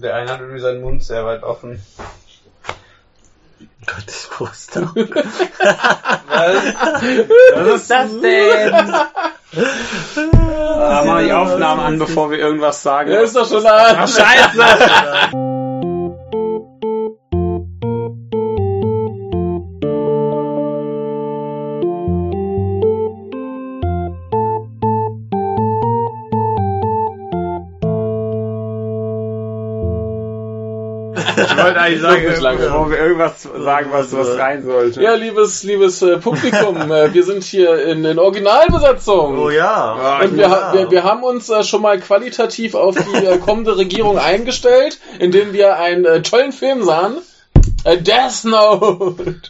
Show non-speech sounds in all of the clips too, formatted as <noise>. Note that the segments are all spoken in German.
Der eine hat irgendwie seinen Mund sehr weit offen. <laughs> Gottes Poster. <laughs> Was ist das denn? Ah, mach die Aufnahmen an, bevor wir irgendwas sagen. Der ist doch schon an. Ach, scheiße! <laughs> wollte eigentlich sagen, bevor wir irgendwas sagen, was, was rein sollte. Ja, liebes, liebes äh, Publikum, <laughs> äh, wir sind hier in, in Originalbesetzung. Oh ja. Ah, Und wir, ha- wir, wir haben uns äh, schon mal qualitativ auf die kommende Regierung <laughs> eingestellt, indem wir einen tollen Film sahen. Death Note.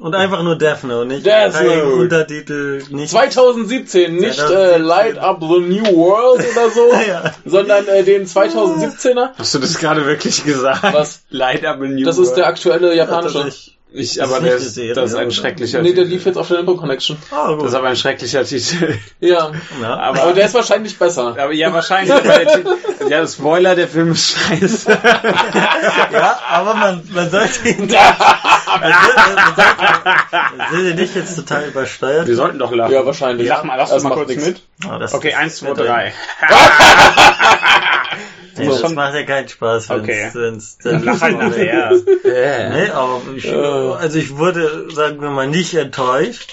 Und einfach nur Death Note, nicht Death Note. Untertitel, nicht 2017, nicht äh, 2017. Light Up the New World oder so, <laughs> Ja. sondern äh, den 2017er. Hast du das gerade wirklich gesagt? Was? Light up a new Das ist der aktuelle japanische. Tatsächlich. Ich, Das aber ist der ist, Serie, das ist ein schrecklicher Nee, der Titel. lief jetzt auf der Info Connection. Ah, gut. Das ist aber ein schrecklicher Titel. <laughs> Ja, ja. Aber, aber der ist wahrscheinlich besser. aber ja, wahrscheinlich. <laughs> Titel, ja, Spoiler, der Film ist scheiße. <laughs> ja, aber man, man sollte ihn man sollte nicht jetzt total übersteuert. Wir sollten doch lachen. Ja, wahrscheinlich. Lach mal, lass Das mal kurz nix. mit. Ah, das Okay, eins, zwei, drei. Nee, So. das macht ja keinen Spaß, wenn's, Okay. wenn's, Dann lach halt nachher. Nee, aber ich, also ich wurde, sagen wir mal, nicht enttäuscht.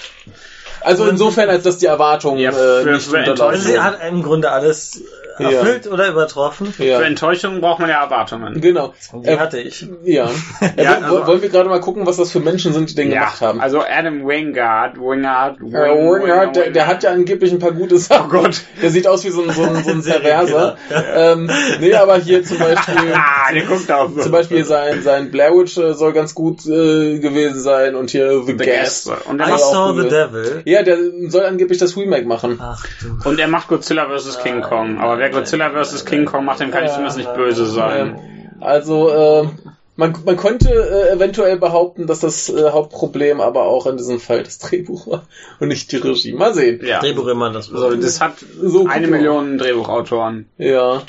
Also insofern, als dass die Erwartungen Ja, äh, für- nicht unterlaufen Enttäuschung. Sie hat im Grunde alles Ja. erfüllt oder übertroffen. Ja, Für Enttäuschung braucht man ja Erwartungen. genau. Die Äh, hatte ich. Ja. <laughs> Ja, also- wollen wir gerade mal gucken, was das für Menschen sind, die den gemacht haben? also Adam Wingard, Wingard, Äh, Wingard, der, der hat ja angeblich ein paar gute Sachen. Oh Gott. Der sieht aus wie so ein, so ein, so ein. <laughs> Perverser. Ähm, nee, aber hier zum Beispiel, Ah, <laughs> der guckt auch so. zum Beispiel sein, sein Blair Witch äh, soll ganz gut äh, gewesen sein und hier The, The Guest. Und I saw the devil. Ja, der soll angeblich das Remake machen. Ach du. und er macht Godzilla vs. King Kong. Aber wer Godzilla vs. King Kong macht, dem kann ich zumindest nicht böse sein. Also, äh, man, man könnte äh, eventuell behaupten, dass das äh, Hauptproblem aber auch in diesem Fall das Drehbuch war und nicht die Regie. Mal sehen. Ja. Drehbuch immer das So, das hat So, eine. Million Drehbuchautoren. Ja.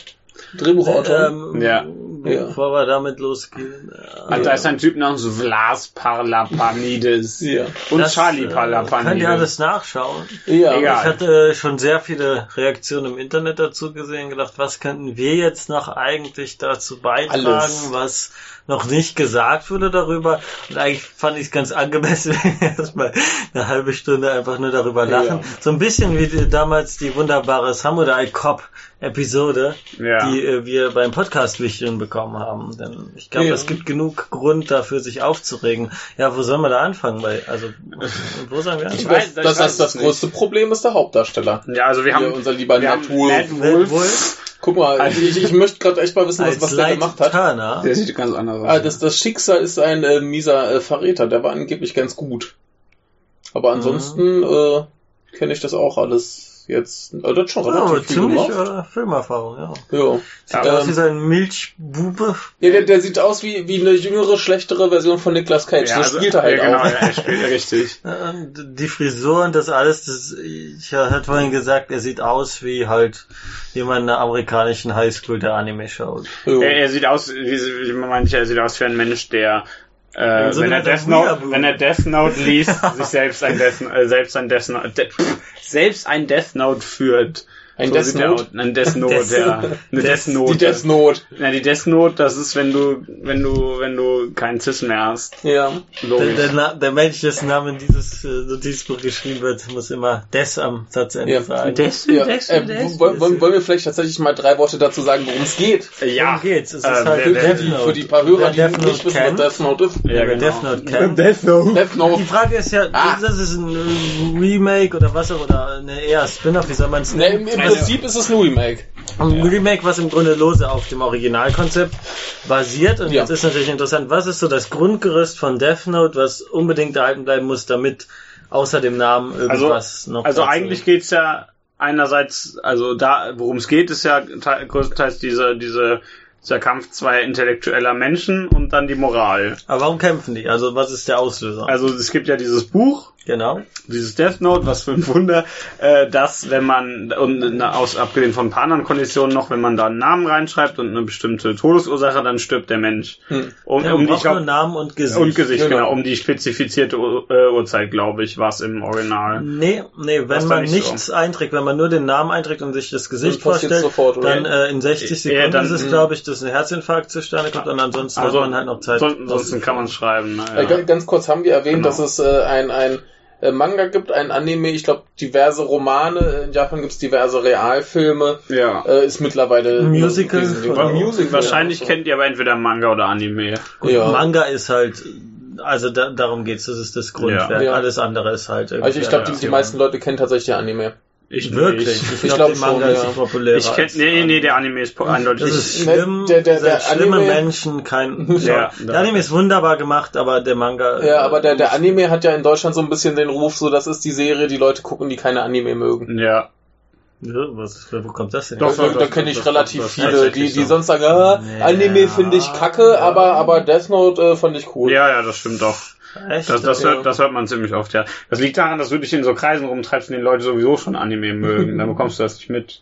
Drehbuchautor. Ähm, Ja. Bevor wir damit losgehen. äh, Und da ist ein Typ namens Vlas Parlapanides. ja. Und das, Charlie äh, Parlapanides. Könnt ihr alles nachschauen. Ja. Egal. Ich hatte schon sehr viele Reaktionen im Internet dazu gesehen, gedacht, was könnten wir jetzt noch eigentlich dazu beitragen, Alles. was noch nicht gesagt wurde darüber. Und eigentlich fand ich es ganz angemessen, wenn <laughs> wir erstmal eine halbe Stunde einfach nur darüber lachen. Ja. So ein bisschen wie damals die wunderbare Samurai Cop Episode, Ja. die äh, wir beim Podcast Wichteln bekommen haben. Denn ich glaube, Ja. es gibt genug Grund dafür, sich aufzuregen. Ja, wo sollen wir da anfangen? Bei, also, <laughs> wo sollen wir Ich anfangen? weiß- Das, das, ich weiß das, das größte Problem ist der Hauptdarsteller. Ja, also wir haben Hier, unser lieber wir haben Nat Wolf. Nat Red Wolf. Wolf Guck mal, ich, ich möchte gerade echt mal wissen, was, was der gemacht hat. Turner. Der sieht ganz anders aus. Ah, das, das Schicksal ist ein äh, mieser äh, Verräter. Der war angeblich ganz gut. Aber ansonsten äh, kenne ich das auch alles jetzt. Äh, das schon Ja, relativ viel ziemlich gemacht. äh, Filmerfahrung, ja. Ja. Sieht Ähm, aus wie so ein Milchbube. Ja, der, der sieht aus wie, wie eine jüngere, schlechtere Version von Nicolas Cage. ja, das also- spielt er halt ja, genau, auch. Ja, er spielt richtig. <laughs> Die Frisur und das alles, das, ich hatte vorhin gesagt, er sieht aus wie halt jemand in einer amerikanischen Highschool, der Anime schaut. Jo. Er, er sieht aus, wie, wie man meint, er sieht aus wie ein Mensch, der äh, wenn, er Death Note, wenn er Death Note liest, sich selbst ein Death, äh, selbst ein Death Note, de, selbst ein Death Note führt. Ein So Death Note? Ein Death Note, Death- ja. Eine Death Note. Die Death Note. Ja, die Death Note, das ist, wenn du, wenn du, wenn du keinen Cis mehr hast. Ja. Der, Logisch. der, Na- der Mensch, dessen Name dieses äh, Notizbuch geschrieben wird, muss immer des am Satzende Ja. sagen. Des, ja. Des, Äh, Des. wollen, wollen wollen wir vielleicht tatsächlich mal drei Worte dazu sagen, worum es geht? ja. Worum geht's? Es ist Äh, halt für, Death die, Note. für die paar Hörer, Wer die Death Note nicht wissen, was Death Note ist. Ja, genau. Death Note kennt. Death Note. Death Note. Die Frage ist ja, Ah. das ist ein äh, Remake oder was auch, oder ne, eher Spin-off, wie soll man es Ne, nennen? Also- Prinzip ist es ein Remake. Ein Remake, was im Grunde lose auf dem Originalkonzept basiert. Und Ja. jetzt ist natürlich interessant, was ist so das Grundgerüst von Death Note, was unbedingt erhalten bleiben muss, damit außer dem Namen irgendwas noch Also eigentlich geht's ja einerseits, also da, worum es geht, ist ja te- größtenteils diese, diese, dieser Kampf zweier intellektueller Menschen und dann die Moral. Aber warum kämpfen die? Also was ist der Auslöser? Also es gibt ja dieses Buch, Genau. Dieses Death Note, was für ein Wunder, äh, dass wenn man, und na, aus, abgesehen von ein paar anderen Konditionen noch, wenn man da einen Namen reinschreibt und eine bestimmte Todesursache, dann stirbt der Mensch. Hm. Um, Ja, um die, glaub, nur Namen und Gesicht. und Gesicht, Genau. genau. um die spezifizierte Ur äh, Uhrzeit, glaube ich, war es im Original. Nee, nee, wenn man nicht nichts einträgt, wenn man nur den Namen einträgt und sich das Gesicht vorstellt, sofort, dann äh, in 60 Ja, Sekunden dann- ist es, glaube ich, dass ein Herzinfarkt zustande kommt und ansonsten Also, hat man halt noch Zeit. son- ansonsten kann man es schreiben. Äh, Naja. ga- ganz kurz haben wir erwähnt, Genau. dass es äh, ein, ein äh, Manga gibt, ein Anime, ich glaube diverse Romane, in Japan gibt es diverse Realfilme, Ja. äh, ist mittlerweile Musical oder- Ein Musical, Wahrscheinlich ja. kennt ihr aber entweder Manga oder Anime. Gut, ja. Manga ist halt, also da, darum geht's, das ist das Grundwerk. Ja. Alles andere ist halt irgendwie. Also ich glaube, die, die meisten Leute kennen tatsächlich Anime. Ich Wirklich? nicht. Ich, Ich glaube, glaub die Manga ist ja. populärer. Ich kenn, nee, nee, Anime. der Anime ist eindeutig. Das ist schlimm. der- der- der schlimme Anime- Menschen, kein. <laughs> Ja. der Anime ist wunderbar gemacht, aber der Manga. Ja, aber der, der Anime hat ja in Deutschland so ein bisschen den Ruf, so das ist die Serie, die Leute gucken, die keine Anime mögen. ja. Ja, was, wo kommt das denn? Doch, da da kenne ich relativ doch, viele, tatsächlich die, die so. sonst sagen, ah, Ja. Anime finde ich kacke, aber, aber Death Note äh, fand ich cool. Ja, ja, das stimmt doch. Echt? Das, das, hört, das hört man ziemlich oft, ja. Das liegt daran, dass du dich in so Kreisen rumtreibst, in denen Leute sowieso schon Anime mögen. Dann bekommst du das nicht mit.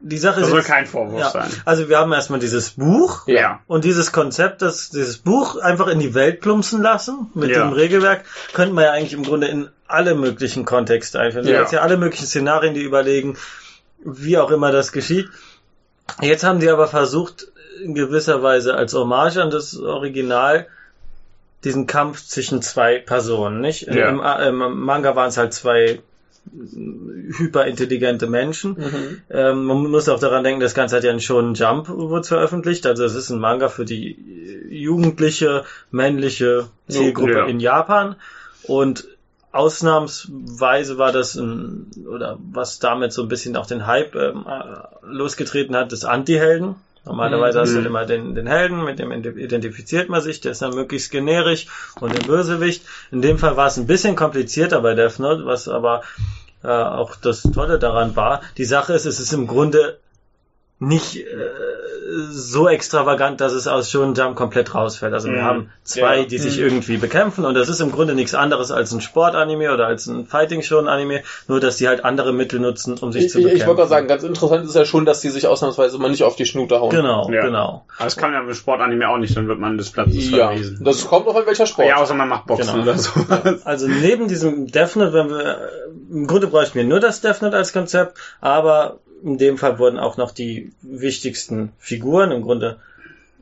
die Sache Das ist. soll jetzt- kein Vorwurf ja, sein. Also wir haben erstmal dieses Buch. Ja. Und dieses Konzept, das, dieses Buch einfach in die Welt plumpsen lassen, mit Ja. dem Regelwerk, könnte man ja eigentlich im Grunde in alle möglichen Kontexte einführen. Du Ja. kannst ja alle möglichen Szenarien, die überlegen, wie auch immer das geschieht. Jetzt haben die aber versucht, in gewisser Weise als Hommage an das Original diesen Kampf zwischen zwei Personen, nicht? Ja. Im, Im Manga waren es halt zwei hyperintelligente Menschen. Mhm. Ähm, man muss auch daran denken, das Ganze hat ja einen Shonen Jump wurde veröffentlicht. Also es ist ein Manga für die äh, jugendliche, männliche Zielgruppe Ja. in Japan. Und ausnahmsweise war das ein, oder was damit so ein bisschen auch den Hype ähm, äh, losgetreten hat, des Anti-Helden. Normalerweise hast du Mhm. immer den, den Helden, mit dem identifiziert man sich, der ist dann möglichst generisch und den Bösewicht. In dem Fall war es ein bisschen komplizierter bei Death Note, was aber äh, auch das Tolle daran war. Die Sache ist, es ist im Grunde nicht äh, so extravagant, dass es aus Shonen Jump komplett rausfällt. Also wir Mhm. haben zwei, Ja. die sich Mhm. irgendwie bekämpfen und das ist im Grunde nichts anderes als ein Sportanime oder als ein Fighting-Shonen-Anime, nur dass die halt andere Mittel nutzen, um sich Ich, zu ich, bekämpfen. ich wollte gerade sagen, ganz interessant ist ja schon, dass die sich ausnahmsweise mal nicht auf die Schnute hauen. Genau, Ja. genau. Aber das kann man ja mit Sportanime auch nicht, dann wird man des Platzes Ja, verwiesen. das kommt auch an welcher Sport. Ja, außer man macht Boxen Genau. oder so. Also neben diesem Death Note, wenn wir, im Grunde bräuchten wir nur das Death Note als Konzept, aber in dem Fall wurden auch noch die wichtigsten Figuren, im Grunde,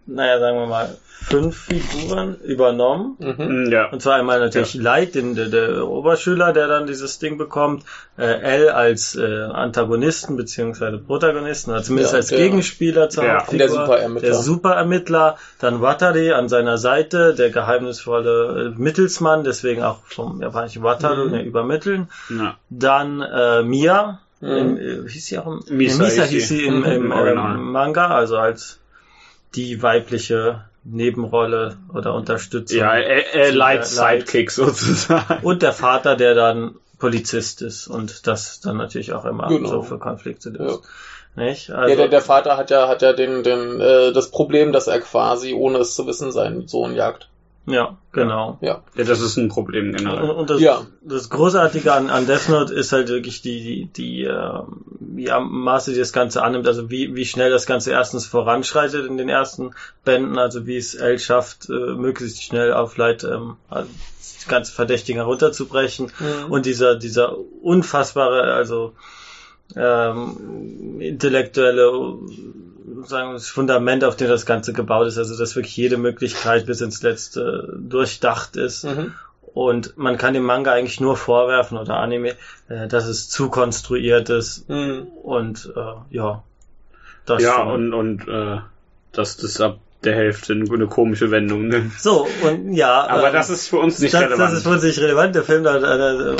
naja, sagen wir mal, fünf Figuren übernommen. Mhm. ja. Und zwar einmal natürlich Light, den, der, der Oberschüler, der dann dieses Ding bekommt, äh, L als äh, Antagonisten beziehungsweise Protagonisten, oder zumindest Ja, als der- Gegenspieler zur Ja, Hauptfigur. der Superermittler. Der Superermittler, dann Watari an seiner Seite, der geheimnisvolle äh, Mittelsmann, deswegen auch vom japanischen Wataru, Mhm. ne, übermitteln. ja. Dann äh, Mia, Mhm. im, äh, hieß sie auch im Misa Misa hieß sie. im, im, im ähm, Manga, also als die weibliche Nebenrolle oder Unterstützung. Ja, äh, äh, Light. Sidekick sozusagen. Und der Vater, der dann Polizist ist und das dann natürlich auch immer Genau. so für Konflikte löst. Nicht? Also, ja, der, der Vater hat ja, hat ja den, den, äh, das Problem, dass er quasi, ohne es zu wissen, seinen Sohn jagt. Ja, genau. Ja. Ja, das ist ein Problem Und, generell. und das, Ja. das Großartige an, an Death Note ist halt wirklich die, die, die äh, wie am Maße, die das Ganze annimmt, also wie, wie schnell das Ganze erstens voranschreitet in den ersten Bänden, also wie es L schafft, äh, möglichst schnell auf Light ähm, also das ganze Verdächtige herunterzubrechen. Mhm. Und dieser, dieser unfassbare, also ähm, intellektuelle sagen das Fundament, auf dem das Ganze gebaut ist, also dass wirklich jede Möglichkeit bis ins Letzte durchdacht ist. Mhm. Und man kann dem Manga eigentlich nur vorwerfen oder Anime, äh, dass es zu konstruiert ist Mhm. und äh, ja. Das Ja, schon. und, und äh, dass das ab der Hälfte eine, eine komische Wendung nimmt. so, und ja. Aber ähm, das ist für uns nicht das, relevant. das ist für uns nicht relevant. Der Film dauert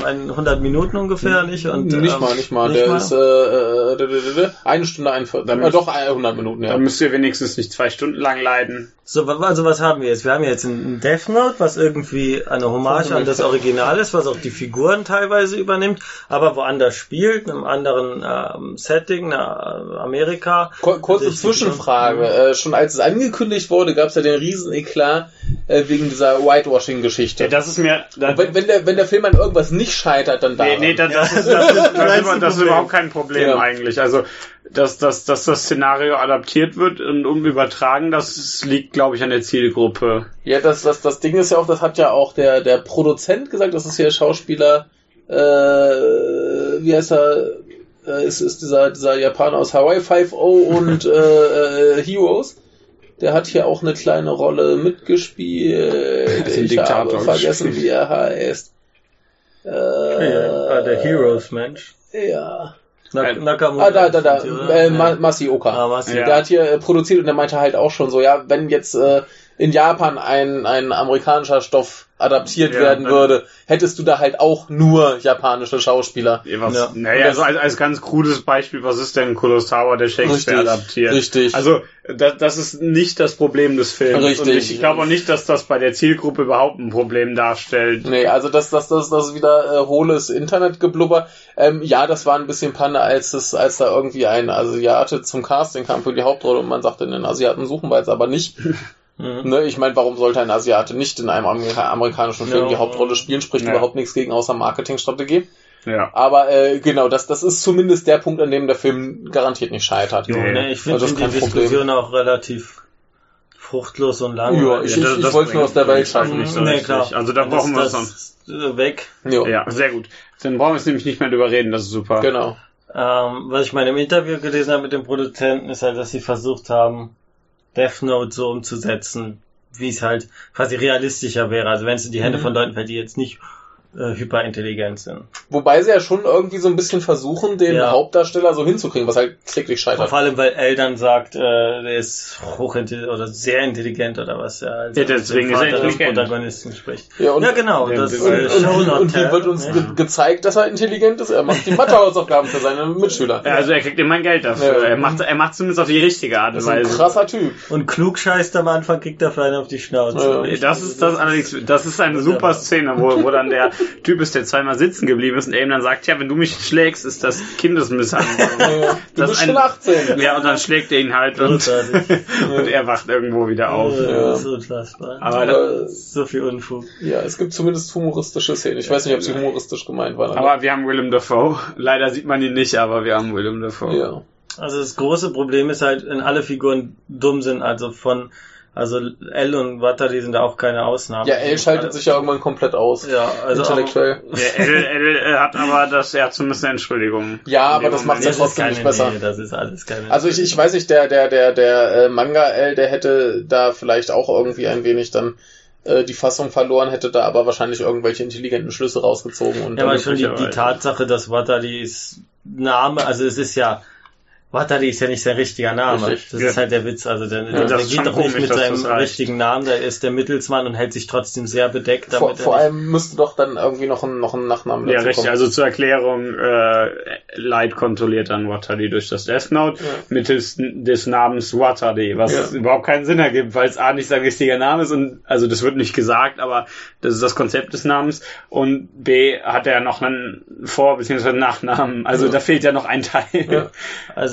äh, 100 Minuten ungefähr, nicht? Und, nicht ähm, mal, nicht mal. nicht der mal? ist äh, äh, d- d- eine Stunde 41. Dann Äh, doch, äh, 100 Minuten, ja. da müsst ihr wenigstens nicht zwei Stunden lang leiden. So, also was haben wir jetzt? Wir haben jetzt ein Death Note, was irgendwie eine Hommage an das Original ist, was auch die Figuren teilweise übernimmt, aber woanders spielt, in einem anderen ähm, Setting, na, Amerika. Kur- Kurze Zwischenfrage. Äh, schon als es angekündigt wurde, gab es ja den riesen Eklat. äh, wegen dieser Whitewashing-Geschichte. Ja, das ist mir. Das, wenn, wenn, der, wenn der Film an irgendwas nicht scheitert, dann da. nee, nee, das, das, ist, das, ist, das, ist, das ist überhaupt kein Problem Ja. eigentlich. Also, dass, dass, dass das Szenario adaptiert wird und um übertragen, das liegt, glaube ich, an der Zielgruppe. Ja, das, das, das Ding ist ja auch, das hat ja auch der, der Produzent gesagt, das ist ja der Schauspieler, äh, wie heißt er, äh, ist, ist dieser, dieser Japaner aus Hawaii 5 und äh, äh, Heroes. Der hat hier auch eine kleine Rolle mitgespielt. Ich Diktator habe vergessen, wie er heißt. Äh, Ja, ah, der Heroes-Mensch. Ja. Na, Äh, Nakamura. Ah, da, da, da. Äh, Ja. Ma Masioka. Ah, Masi. Ja. Der hat hier äh, produziert und der meinte halt auch schon so, ja, wenn jetzt äh, in Japan ein, ein amerikanischer Stoff adaptiert Ja, werden würde, hättest du da halt auch nur japanische Schauspieler. Was, Ja. Naja, so als, als ganz krudes Beispiel, was ist denn Kurosawa, der Shakespeare Richtig, adaptiert? richtig. Also, das, das ist nicht das Problem des Films. Richtig. Und ich, ich glaube auch nicht, dass das bei der Zielgruppe überhaupt ein Problem darstellt. Nee, also das, das, das, das ist wieder äh, hohles Internetgeblubber. Ähm, ja, das war ein bisschen Panne, als es, als da irgendwie ein Asiate zum Casting kam für die Hauptrolle und man sagte, den Asiaten suchen wir jetzt aber nicht. <laughs> Mhm. Ne, ich meine, warum sollte ein Asiate nicht in einem Amerika amerikanischen Film Ja. die Hauptrolle spielen? Spricht Ja. überhaupt nichts gegen außer Marketingstrategie. Ja. Aber äh, genau, das, das ist zumindest der Punkt, an dem der Film garantiert nicht scheitert. Nee. ne, ich finde Also das die Problem. Diskussion auch relativ fruchtlos und Ja, langweilig. ich- das- das wollte es nur aus der Welt schaffen. nicht so nee, richtig. klar. Also da brauchen wir es das äh, weg. Jo, Ja, sehr gut. Dann brauchen wir es nämlich nicht mehr drüber reden, das ist super. genau. Ähm, was ich mal im Interview gelesen habe mit dem Produzenten, ist halt, dass sie versucht haben, Death Note so umzusetzen, wie es halt quasi realistischer wäre. Also wenn es in die Hände Mhm. von Leuten fällt, die jetzt nicht äh, hyperintelligent sind. Wobei sie ja schon irgendwie so ein bisschen versuchen, den Ja. Hauptdarsteller so hinzukriegen, was halt kläglich scheitert. Vor allem, weil Elle dann sagt, äh, der ist hochintelligent oder sehr intelligent oder was er als Ja, deswegen ist er intelligent. Protagonisten spricht. Ja, und, ja, genau. Ja, das äh, und, und, Show und, und tell. wird uns ja. ge gezeigt, dass er intelligent ist? Er macht die Mathehausaufgaben für seine Mitschüler. Ja, Also er kriegt immer Geld dafür. Ja. Er macht er macht zumindest auf die richtige Art Das und ist ein Weise. krasser Typ. Und klug scheißt am Anfang, kriegt er vielleicht auf die Schnauze. Ja. Das ist das allerdings, das ist eine super Szene, wo, wo dann der Typ ist, der zweimal sitzen geblieben ist und er ihm dann sagt, ja, wenn du mich schlägst, ist das Kindesmisshandlung. <laughs> Ja, du Das bist ist schon ein- 18. Ja, und dann schlägt er ihn halt und, <laughs> und er wacht irgendwo wieder auf. Ja. Das ist unfassbar. Aber, Aber, so viel Unfug. ja, es gibt zumindest humoristische Szenen. Ich weiß nicht, ob sie humoristisch gemeint waren. aber wir haben Willem Dafoe. Leider sieht man ihn nicht, aber wir haben Willem Dafoe. ja. Also das große Problem ist halt, wenn alle Figuren dumm sind, also von, also L und Watari sind da auch keine Ausnahmen. ja, Elle schaltet sich ja irgendwann komplett aus. ja, also Intellektuell. Der L, L äh, hat aber das, er hat zumindest eine Entschuldigung. Ja, aber das Moment. macht's ja trotzdem keine, nicht besser. Nee, das ist alles keine. Also ich, ich weiß nicht, der, der, der, der äh, Manga-L, der hätte da vielleicht auch irgendwie ein wenig dann äh, die Fassung verloren, hätte da aber wahrscheinlich irgendwelche intelligenten Schlüsse rausgezogen und ja, aber schon die, die. Tatsache, dass Wataris Name, also es ist ja, Watari ist ja nicht sein richtiger Name. Richtig. Das Ja. ist halt der Witz. Also der, Ja, der geht doch nicht mit seinem richtigen Namen, der ist der Mittelsmann und hält sich trotzdem sehr bedeckt. vor, damit vor allem müsste doch dann irgendwie noch ein, noch ein Nachnamen Ja, richtig. kommen. Also zur Erklärung, äh, Light kontrolliert dann Watari durch das Death Note Ja. mittels des Namens Watari, was Ja. überhaupt keinen Sinn ergibt, weil es A nicht sein richtiger Name ist und also das wird nicht gesagt, aber das ist das Konzept des Namens und B hat er noch einen Vor- bzw. Nachnamen. Also Ja. da fehlt ja noch ein Teil. Ja.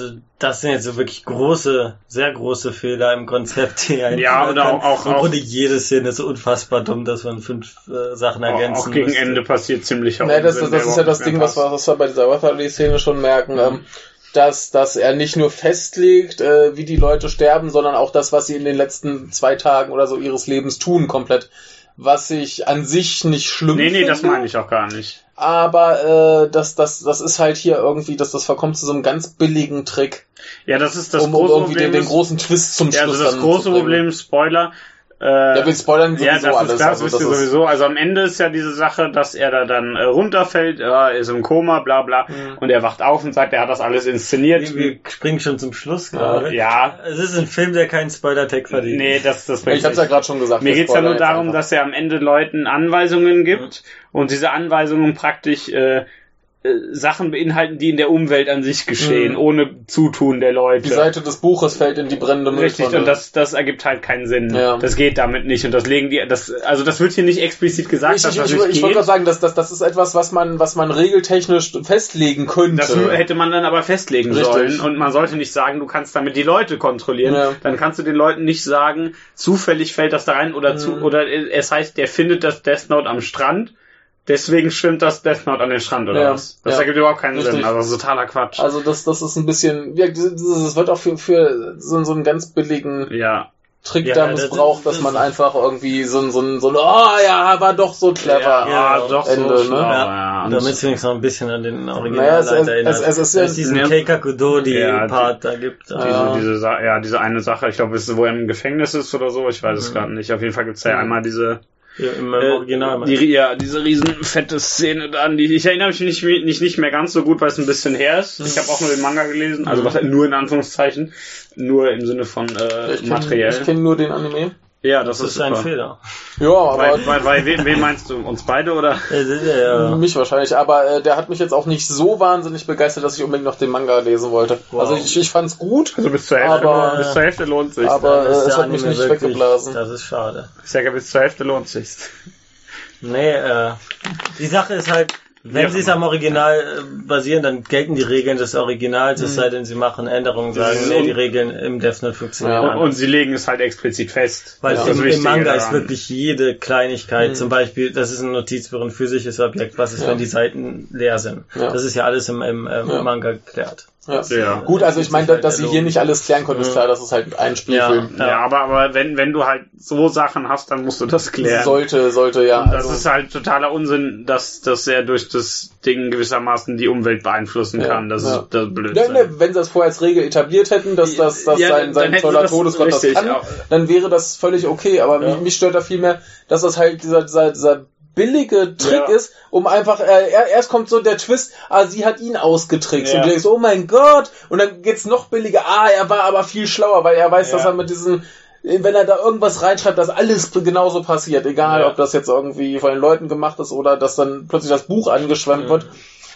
Also das sind jetzt so wirklich große, sehr große Fehler im Konzept. Die ein Ja, oder kann. auch- Im auch- Grunde jede Szene ist so unfassbar dumm, dass man fünf äh, Sachen ergänzen Auch gegen müsste. Ende passiert ziemlich Nee, das, das der ist ja das Ding, was wir, was wir bei dieser Waterloo-Szene schon merken, ähm, dass, dass er nicht nur festlegt, äh, wie die Leute sterben, sondern auch das, was sie in den letzten zwei Tagen oder so ihres Lebens tun, komplett. Was ich an sich nicht schlimm Nee, nee, finde. das meine ich auch gar nicht. Aber äh, das, das, das ist halt hier irgendwie, dass das verkommt zu so einem ganz billigen Trick, Ja, das ist das um, um große irgendwie den, Problem. den ist- großen Twist zum ja, Schluss also das große. Problem, Spoiler, äh, Ja, wir spoilern sowieso Ja, das alles. ist klar, also das wisst ihr das sowieso. Also am Ende ist ja diese Sache, dass er da dann äh, runterfällt, er ist im Koma, bla bla, Mhm. und er wacht auf und sagt, er hat das alles inszeniert. Wir, wir springen schon zum Schluss gerade. Ja, Es ist ein Film, der keinen Spoiler-Tag verdient. nee, das, das Ich hab's ja gerade schon gesagt. Mir geht's ja nur darum, einfach. dass er am Ende Leuten Anweisungen gibt und diese Anweisungen praktisch äh, äh, Sachen beinhalten, die in der Umwelt an sich geschehen, Mhm. ohne Zutun der Leute. Die Seite des Buches fällt in die brennende Richtig, Mülltonne. und das, das ergibt halt keinen Sinn. Ja. Das geht damit nicht. Und das legen die, das, also das wird hier nicht explizit gesagt, ich, dass ich, das ich, ich wollte gerade sagen, dass das, das ist etwas, was man, was man regeltechnisch festlegen könnte. Das hätte man dann aber festlegen Richtig. sollen. Und man sollte nicht sagen, du kannst damit die Leute kontrollieren. Ja. Dann kannst du den Leuten nicht sagen, zufällig fällt das da rein oder zu, Mhm. oder es heißt, der findet das Death Note am Strand. Deswegen schwimmt das Death Note an den Strand oder Ja. was? Das Ja. ergibt überhaupt keinen Richtig. Sinn. Also das ist totaler Quatsch. Also das, das ist ein bisschen, ja, das wird auch für, für so, so einen ganz billigen ja. Trick Ja, da das- missbraucht, dass das- man einfach irgendwie so ein, so ein, so ein, oh ja, war doch so clever. Ja, Ja, doch Ende, so ne? schlau, Ja, ja. Und Damit es wenigstens noch ein bisschen an den Naja, es- Originalleiter es- erinnert. es- es ist Dass ja- es diesen Ja. Keikaku-Dodi-Part da gibt. diese, Ja. diese, ja, diese eine Sache, ich glaube, es ist, wo er im Gefängnis ist oder so, ich weiß es Mhm. gerade nicht. Auf jeden Fall gibt's ja Mhm. einmal diese Ja, Im Äh, Original. Die, ja, diese riesen fette Szene da an die, ich erinnere mich nicht, nicht, nicht mehr ganz so gut, weil es ein bisschen her ist. Ich habe auch nur den Manga gelesen, also was nur in Anführungszeichen, nur im Sinne von äh, Ich kenn- materiell. Ich kenne nur den Anime. Ja, das, das ist ein super. Fehler. Ja, aber Bei, bei, bei wem, wen meinst du? Uns beide oder? <laughs> Ja, ja, ja. mich wahrscheinlich. Aber äh, der hat mich jetzt auch nicht so wahnsinnig begeistert, dass ich unbedingt noch den Manga lesen wollte. Wow. Also ich, ich fand's gut, Also bis zur Hälfte, Aber- bis zur Hälfte lohnt sich. aber ist es hat mich nicht wirklich- weggeblasen. Das ist schade. ich sage, bis zur Hälfte lohnt sich. Nee, äh, die Sache ist halt, wenn Ja. sie es am Original äh, basieren, dann gelten die Regeln des Originals, es Mhm. sei denn, sie machen Änderungen, sagen, nee, die Regeln im Death Note funktionieren Ja. Und, sie legen es halt explizit fest. Weil ist im, das im Manga ist daran. wirklich jede Kleinigkeit, Mhm. zum Beispiel, das ist ein Notizbuch, ein physisches Objekt, was ist, Ja. wenn die Seiten leer sind. Ja. Das ist ja alles im, im, ähm, Ja. Manga geklärt. Ja. Ja. Gut, also ich meine, ist halt dass sie hier nicht alles klären konnten, ist Ja. klar, das ist halt ein Spielfilm. Ja. Ja, aber, aber wenn, wenn du halt so Sachen hast, dann musst du das klären. Sollte, sollte, ja. Und das also, ist halt totaler Unsinn, dass, dass er durch das Ding gewissermaßen die Umwelt beeinflussen Ja, kann. Das ja. ist das Blödsinn. Ja, ne, wenn sie das vorher als Regel etabliert hätten, dass, dass, dass Ja, sein, sein toller Todesgott das kann, auch- dann wäre das völlig okay. Aber Ja. mich, mich stört da vielmehr, dass das halt dieser, dieser, dieser billige Trick Ja. ist, um einfach, äh, er- erst kommt so der Twist, ah, sie hat ihn ausgetrickst. Ja. Und du denkst, oh mein Gott! Und dann geht's noch billiger, ah, er war aber viel schlauer, weil er weiß, Ja. dass er mit diesen wenn er da irgendwas reinschreibt, dass alles genauso passiert, egal ob das jetzt irgendwie von den Leuten gemacht ist oder dass dann plötzlich das Buch angeschwemmt Mhm. wird.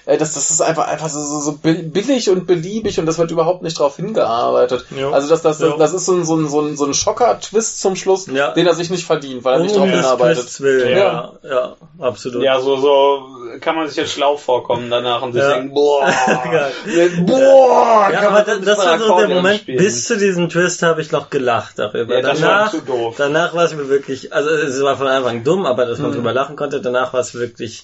Äh, Das, das ist einfach, einfach so, so, so bill- billig und beliebig und das wird überhaupt nicht drauf hingearbeitet. Jo. Also das, das, das, das ist so ein, so ein, so ein, so ein Schocker-Twist zum Schluss, Ja. den er sich nicht verdient, weil er nicht Um drauf hinarbeitet. Willen, Ja. ja, ja, absolut. Ja, so, so kann man sich jetzt schlau vorkommen danach und sich Ja. denken, boah, <laughs> boah, Ja, kann aber man das, das war so der Moment, spielen. bis zu diesem Twist habe ich noch gelacht darüber. Ja, das war danach, zu doof. danach war es mir wirklich, also es war von Anfang dumm, aber dass man Mhm. drüber lachen konnte, danach war es wirklich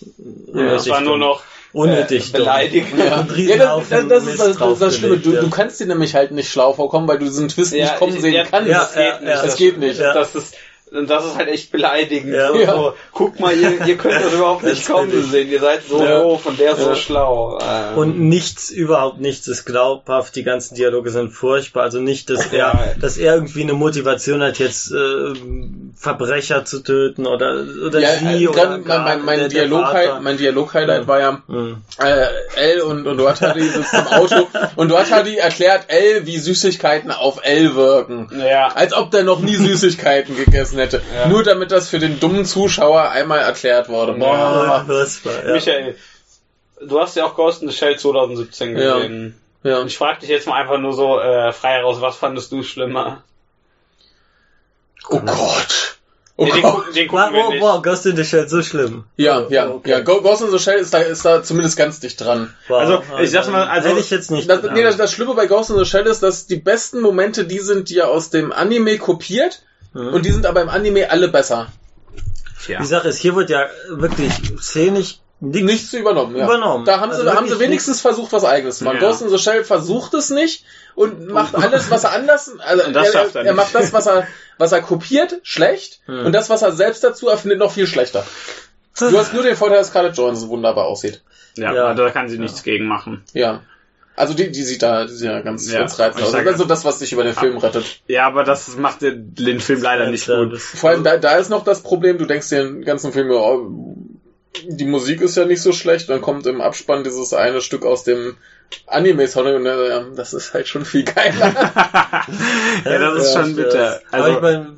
Ja, das war nur noch unnötig äh, dumm. beleidigend. Ja, Und ja Riesenhaufen das, das, ist das, das, das Schlimme. Du, draufgelegt, du ja. kannst dir nämlich halt nicht schlau vorkommen, weil du diesen Twist Ja, nicht kommen ich- sehen ja, kannst. ja, das geht ja, nicht. ja. Das geht nicht. Ja. Das ist, und das ist halt echt beleidigend. Ja. So, Ja. so, guck mal, ihr, ihr könnt das überhaupt Das nicht kommen bin ich. sehen. Ihr seid so Ja. doof und der ist so schlau. Ähm, Und nichts, überhaupt nichts ist glaubhaft. Die ganzen Dialoge sind furchtbar. Also nicht, dass er, dass er irgendwie eine Motivation hat, jetzt äh, Verbrecher zu töten oder oder Ja, sie äh, oder dann, gar mein, mein, der- der Dialog-Highlight Vater. mein Dialog-Highlight war ja, Hm. äh, L und, und Duatari sitzen im Auto <laughs> und Duatari erklärt L, wie Süßigkeiten auf L wirken. ja. Als ob der noch nie Süßigkeiten gegessen hätte. Ja. Nur damit das für den dummen Zuschauer einmal erklärt wurde. Ja. Boah. Das war, ja. Michael, du hast ja auch Ghost in the Shell 2017 Ja. gesehen. Ja. Und ich frage dich jetzt mal einfach nur so äh, frei heraus, was fandest du schlimmer? Oh Gott. Oh den, Gott. den Wow, gucken wir wow, nicht. wow, Ghost in the Shell, so schlimm. Ja, ja, Okay. ja. Ghost in the Shell ist da, ist da zumindest ganz dicht dran. Wow. Also, ich sag's mal, also- hätte ich jetzt nicht. Das, nee, das, das Schlimme bei Ghost in the Shell ist, dass die besten Momente die sind, die er aus dem Anime kopiert. Mhm. Und die sind aber im Anime alle besser. Tja. Die Sache ist, hier wird ja wirklich szenisch nichts Nichts übernommen. Ja. Übernommen. Da haben sie, Also haben sie wenigstens versucht, was eigenes zu machen. Ja. Ghost in the Shell versucht es nicht und macht alles, was er anders, also er, er er, er nicht. macht das, was er, was er kopiert, schlecht Hm. und das, was er selbst dazu erfindet, noch viel schlechter. <laughs> Du hast nur den Vorteil, dass Scarlett Johansson wunderbar aussieht. Ja, Ja. da kann sie nichts gegen machen. Ja. Also die, die sieht da, die sieht ja ganz, Ja. ganz reizend aus. sage- Also das, was dich über den Film rettet. Ja, aber das macht den, den Film leider nicht gut. das- Vor allem da, da ist noch das Problem, du denkst dir den ganzen Film, oh, die Musik ist ja nicht so schlecht, dann kommt im Abspann dieses eine Stück aus dem Anime-Song und äh, das ist halt schon viel geiler. <laughs> ja, das ist Ja, schon bitter. aber Also, ich meine,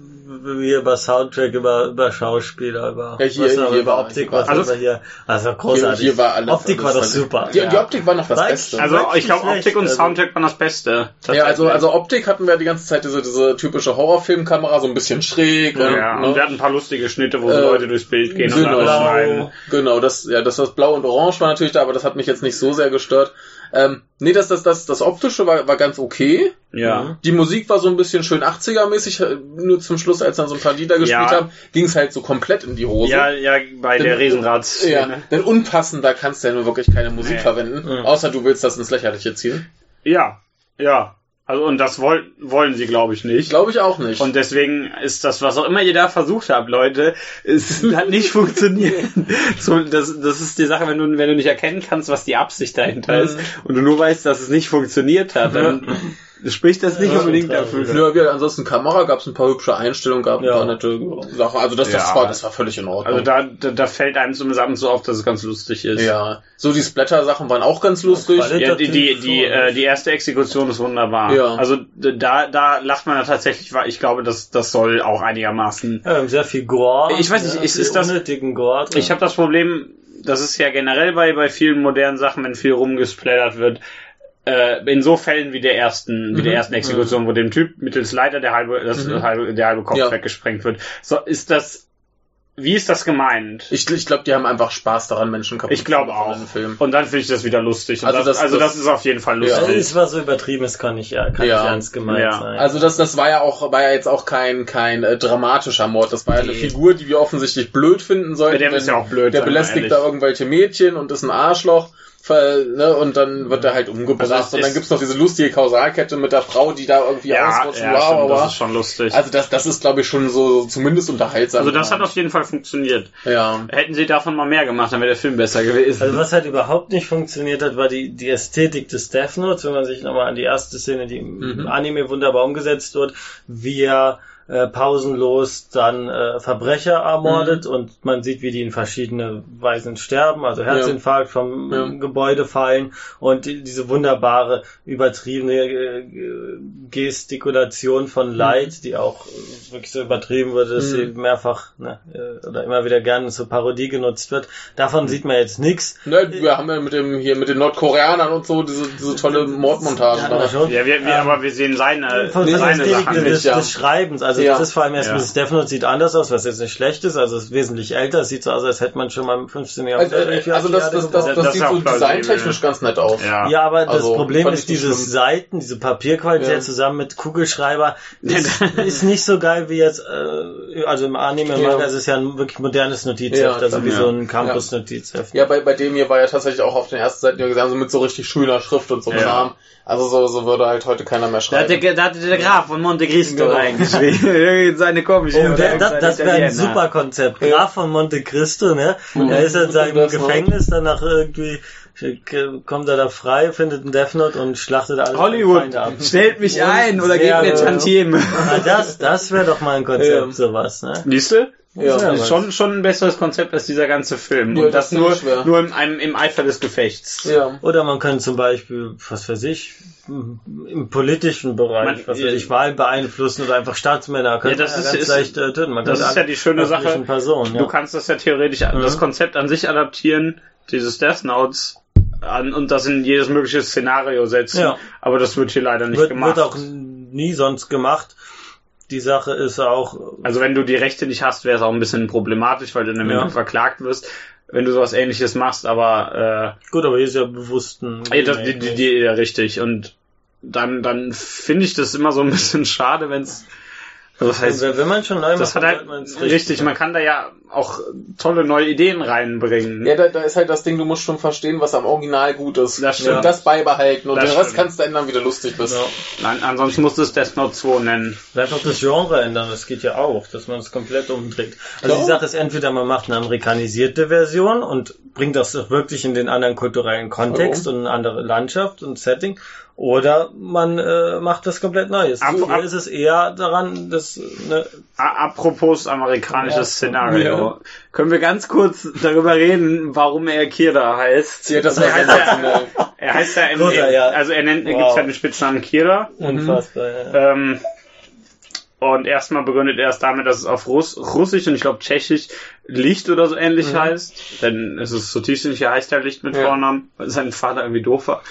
hier über Soundtrack, über, über Schauspieler, über, Ja, hier- was hier über war- Optik, was war- also, hier, also großartig. Hier, hier war alles. Optik war doch super. Die, die Optik war noch das War Beste. Also ich glaube, Optik und also- Soundtrack waren das Beste. ja, also, also Optik hatten wir die ganze Zeit diese, diese typische Horrorfilmkamera, so ein bisschen schräg. und, ja, ne? und wir hatten ein paar lustige Schnitte, wo so Äh, Leute durchs Bild gehen und genau. alles schneiden. Genau, das, ja, das, das Blau und Orange war natürlich da, aber das hat mich jetzt nicht so sehr gestört. Ähm, nee, das, das, das, das Optische war, war ganz okay. Ja. Die Musik war so ein bisschen schön 80er-mäßig, äh, nur zum Schluss, als dann so ein paar Lieder gespielt Ja. haben, ging es halt so komplett in die Hose. Ja, ja, bei der Riesenrads. Ja, denn unpassender kannst du ja nur wirklich keine Musik Nee. verwenden, Mhm. außer du willst das ins Lächerliche ziehen. ja, ja. Also und das wollen wollen sie, glaube ich, nicht. Glaube ich auch nicht. Und deswegen ist das, was auch immer ihr da versucht habt, Leute, es <laughs> hat nicht funktioniert. So, das, das ist die Sache, wenn du, wenn du nicht erkennen kannst, was die Absicht dahinter Mhm. ist und du nur weißt, dass es nicht funktioniert hat, dann <laughs> spricht das nicht Ja, unbedingt dafür. Nö, wie, ansonsten Kamera gab es ein paar hübsche Einstellungen, gab ein Ja. paar nette Sachen. Also das, das, Ja. war, das war völlig in Ordnung. Also da, da, da fällt einem zumindest ab und zu auf, dass es ganz lustig ist. ja, so die Splatter-Sachen waren auch ganz lustig. Ja, die, die, die, äh, die erste Exekution ist wunderbar. Ja. Also da, da lacht man ja tatsächlich, weil ich glaube, das, das soll auch einigermaßen. Ja, wir haben sehr viel Gore. Ich weiß nicht, ja, ist- ist das- unnötigen Gore. Ich habe das Problem, das ist ja generell bei, bei vielen modernen Sachen, wenn viel rumgesplattert wird, äh, in so Fällen wie der ersten, wie der Mhm. ersten Exekution, wo dem Typ mittels Leiter der halbe, das Mhm. halbe, der halbe Kopf Ja. weggesprengt wird. So, ist das, wie ist das gemeint? Ich, ich glaube, die haben einfach Spaß daran, Menschen kaputt Ich glaube zu machen auch. in einem Film. Und dann finde ich das wieder lustig. Und Also das, das- also das das- ist auf jeden Fall Ja. also lustig. es war so übertrieben, es kann nicht, ja, kann Ja. nicht ernst gemeint Ja. sein. Also das, das war ja auch, war ja jetzt auch kein, kein äh, dramatischer Mord. Das war ja eine Nee. Figur, die wir offensichtlich blöd finden sollten. Der ist ja auch blöd, Der belästigt da irgendwelche Mädchen und ist ein Arschloch. Ne, und dann wird er halt umgebracht. Also und dann gibt's noch diese lustige Kausalkette mit der Frau, die da irgendwie ja, ausrutscht. ja wow, stimmt, wow. das ist schon lustig. Also das, das ist, glaube ich, schon so zumindest unterhaltsam. Also das hat auf jeden Fall funktioniert. ja. Hätten sie davon mal mehr gemacht, dann wäre der Film besser gewesen. Also was halt überhaupt nicht funktioniert hat, war die, die Ästhetik des Death Notes, wenn man sich nochmal an die erste Szene, die im Mhm. Anime wunderbar umgesetzt wird, wie er äh, pausenlos dann äh, Verbrecher ermordet Mhm. und man sieht, wie die in verschiedene Weisen sterben, also Herzinfarkt vom Ja. ähm, Gebäude fallen und die, diese wunderbare, übertriebene äh, Gestikulation von Leid, die auch äh, wirklich so übertrieben wurde, dass Mhm. sie mehrfach ne, äh, oder immer wieder gerne zur Parodie genutzt wird. Davon sieht man jetzt nichts. Ne, wir haben ja mit dem hier mit den Nordkoreanern und so diese, diese tolle Mordmontage. Ja, wir, wir, Ähm, aber wir sehen seine, Von seine Sachen des, nicht. ja. des Schreibens. Also Ja. das ist vor allem erst Ja. Mrs. Death Note sieht anders aus, was jetzt nicht schlecht ist. Also es ist wesentlich älter. Es sieht so aus, als hätte man schon mal im 15. Also, Jahrhundert. äh, also das, das, das, das, Das sieht so designtechnisch ganz nett aus. Ja. ja, aber das Also, Problem fand ist dieses schlimm. Seiten, diese Papierqualität Ja. zusammen mit Kugelschreiber ist, ist nicht so geil wie jetzt, äh, also im Anime, im Ja. Manga ist es ja ein wirklich modernes Notizheft, Ja, also wie ja. so ein Campus-Notizheft. Ja, bei, bei dem hier war ja tatsächlich auch auf den ersten Seiten ja gesagt, so mit so richtig schöner Schrift und so Ja. Also so, so würde halt heute keiner mehr Da schreiben. hat, der, da hatte der Graf von Monte Cristo Genau. reingeschrieben. <laughs> Seine komische. Oh, der, das, das wäre ein super Konzept. Graf von Monte Cristo, ne? Er ist in seinem Das noch. Gefängnis, danach irgendwie kommt er da frei, findet einen Death Note und schlachtet alle Hollywood, Feinde ab. stellt mich ein oder gebt mir gut. Tantieme. Na, das, das wäre doch mal ein Konzept, Ja. sowas, ne? Siehst du? Ja. Ja, ist schon, schon ein besseres Konzept als dieser ganze Film. Ja, Und das, das nur, schwer. nur im, einem, im Eifer des Gefechts. ja. Oder man könnte zum Beispiel, was weiß ich, im politischen Bereich, Man- was weiß ich, Wahlen beeinflussen oder einfach Staatsmänner könnte Ja, das man ist- ja ganz ist- leicht äh, töten. Man das ist ja die schöne Sache. Personen, ja. Du kannst das ja theoretisch, das Konzept an sich adaptieren, dieses Death Notes, an, und das in jedes mögliche Szenario setzen. Ja. Aber das wird hier leider nicht wird, gemacht. wird auch nie sonst gemacht. Die Sache ist auch, Also wenn du die Rechte nicht hast, wäre es auch ein bisschen problematisch, weil du dann Ja. verklagt wirst, wenn du sowas ähnliches machst, aber gut, aber hier ist ja bewusst ein äh, ey, das, die, die, die, ja, richtig. Und dann, dann finde ich das immer so ein bisschen <laughs> schade, wenn es also das heißt, wenn, man schon neu das macht, hat halt man's richtig, man kann da ja auch tolle neue Ideen reinbringen. Ja, da, da ist halt das Ding, du musst schon verstehen, was am Original gut ist. Das stimmt. Und das beibehalten. Und Das den Rest stimmt. kannst du ändern, wie du lustig bist. Ja. Nein, ansonsten musst du es Death Note 2 nennen. Vielleicht auch das Genre ändern, das geht ja auch, dass man es komplett umdreht. Also Ja. die Sache ist, entweder man macht eine amerikanisierte Version und bringt das wirklich in den anderen kulturellen Kontext und eine andere Landschaft und Setting, oder man äh, macht das komplett Neues. Ab- Hier ab- ist es eher daran, dass ne, apropos amerikanisches Ja. Szenario. Ja. Können wir ganz kurz darüber reden, warum er Kira heißt? Ja, das er heißt ja, er heißt ja, im, ja. also er nennt, er Wow. gibt ja den Spitznamen Kira. unfassbar. Ja. Ähm, Und erstmal begründet er es damit, dass es auf Russ Russisch und ich glaube Tschechisch Licht oder so ähnlich heißt. Denn es ist so tiefsinnig, heißt er Licht mit Ja. Vornamen, weil sein Vater irgendwie doof war.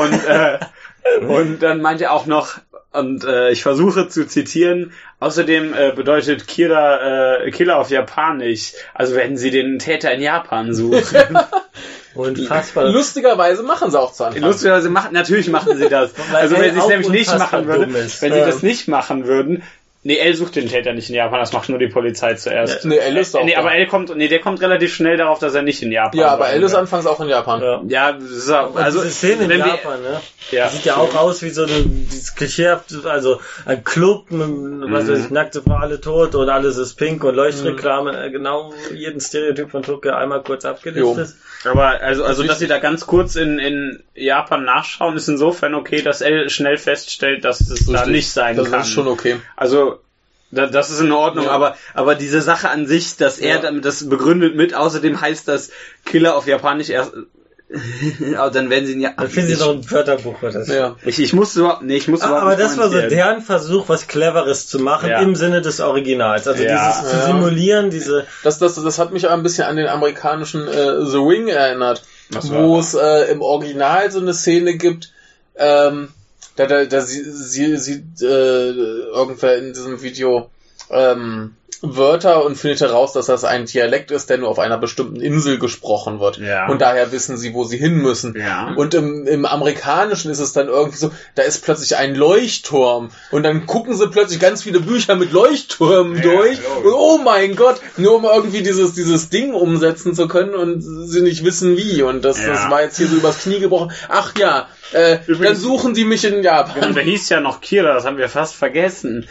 Und, äh, <laughs> und dann meint er auch noch, und äh, ich versuche zu zitieren, außerdem äh, bedeutet Killer, äh, Killer auf Japanisch, also werden sie den Täter in Japan suchen. <laughs> Unfassbar. Lustigerweise machen sie auch zu Anfang. Lustigerweise machen, natürlich machen sie das. <laughs> Also wenn sie es nämlich nicht machen würden, wenn sie das nicht machen würden, nee, L sucht den Täter nicht in Japan, das macht nur die Polizei zuerst. Nee, L ist auch nee, da. aber L kommt, nee, der kommt relativ schnell darauf, dass er nicht in Japan Ja, aber L ist anfangs auch in Japan. Ja. Ja, das ist auch, Also also diese Szene in Japan, ne? ja, Sieht ja auch aus wie so dieses klischeehafte, also ein Club, mit, was Mhm. weiß ich, nackte Frau alle tot und alles ist pink und Leuchtreklame, äh, genau jeden Stereotyp von Tokio einmal kurz abgelistet. aber also, also ist dass sie da ganz kurz in, in Japan nachschauen, ist insofern okay, dass L schnell feststellt, dass es da Richtig. nicht sein das kann. ist schon okay. Also da, das ist in Ordnung, Ja. aber aber diese Sache an sich, dass er Ja. damit das begründet mit, außerdem heißt das Killer auf Japanisch erst, <laughs> aber dann werden sie ihn ja. Dann finden sie noch ein Wörterbuch für das. Ja. ich, ich muss überhaupt, nee, ich muss Ah, überhaupt aber nicht das war so deren Versuch, was Cleveres zu machen Ja. im Sinne des Originals. Also Ja. dieses zu simulieren, diese Das, das, das hat mich auch ein bisschen an den amerikanischen äh, The Ring erinnert, wo es äh, im Original so eine Szene gibt, ähm, da, da, da sie, sie, sie äh, irgendwer in diesem Video ähm, Wörter und findet heraus, dass das ein Dialekt ist, der nur auf einer bestimmten Insel gesprochen wird. Ja. Und daher wissen sie, wo sie hin müssen. Ja. Und im, im Amerikanischen ist es dann irgendwie so, da ist plötzlich ein Leuchtturm. Und dann gucken sie plötzlich ganz viele Bücher mit Leuchttürmen Ja, durch. Und oh mein Gott, nur um irgendwie dieses, dieses Ding umsetzen zu können und sie nicht wissen wie. Und das, das war jetzt hier so übers Knie gebrochen. Ach ja, äh, dann suchen sie mich in Und Japan. der hieß ja noch Kira, das haben wir fast vergessen.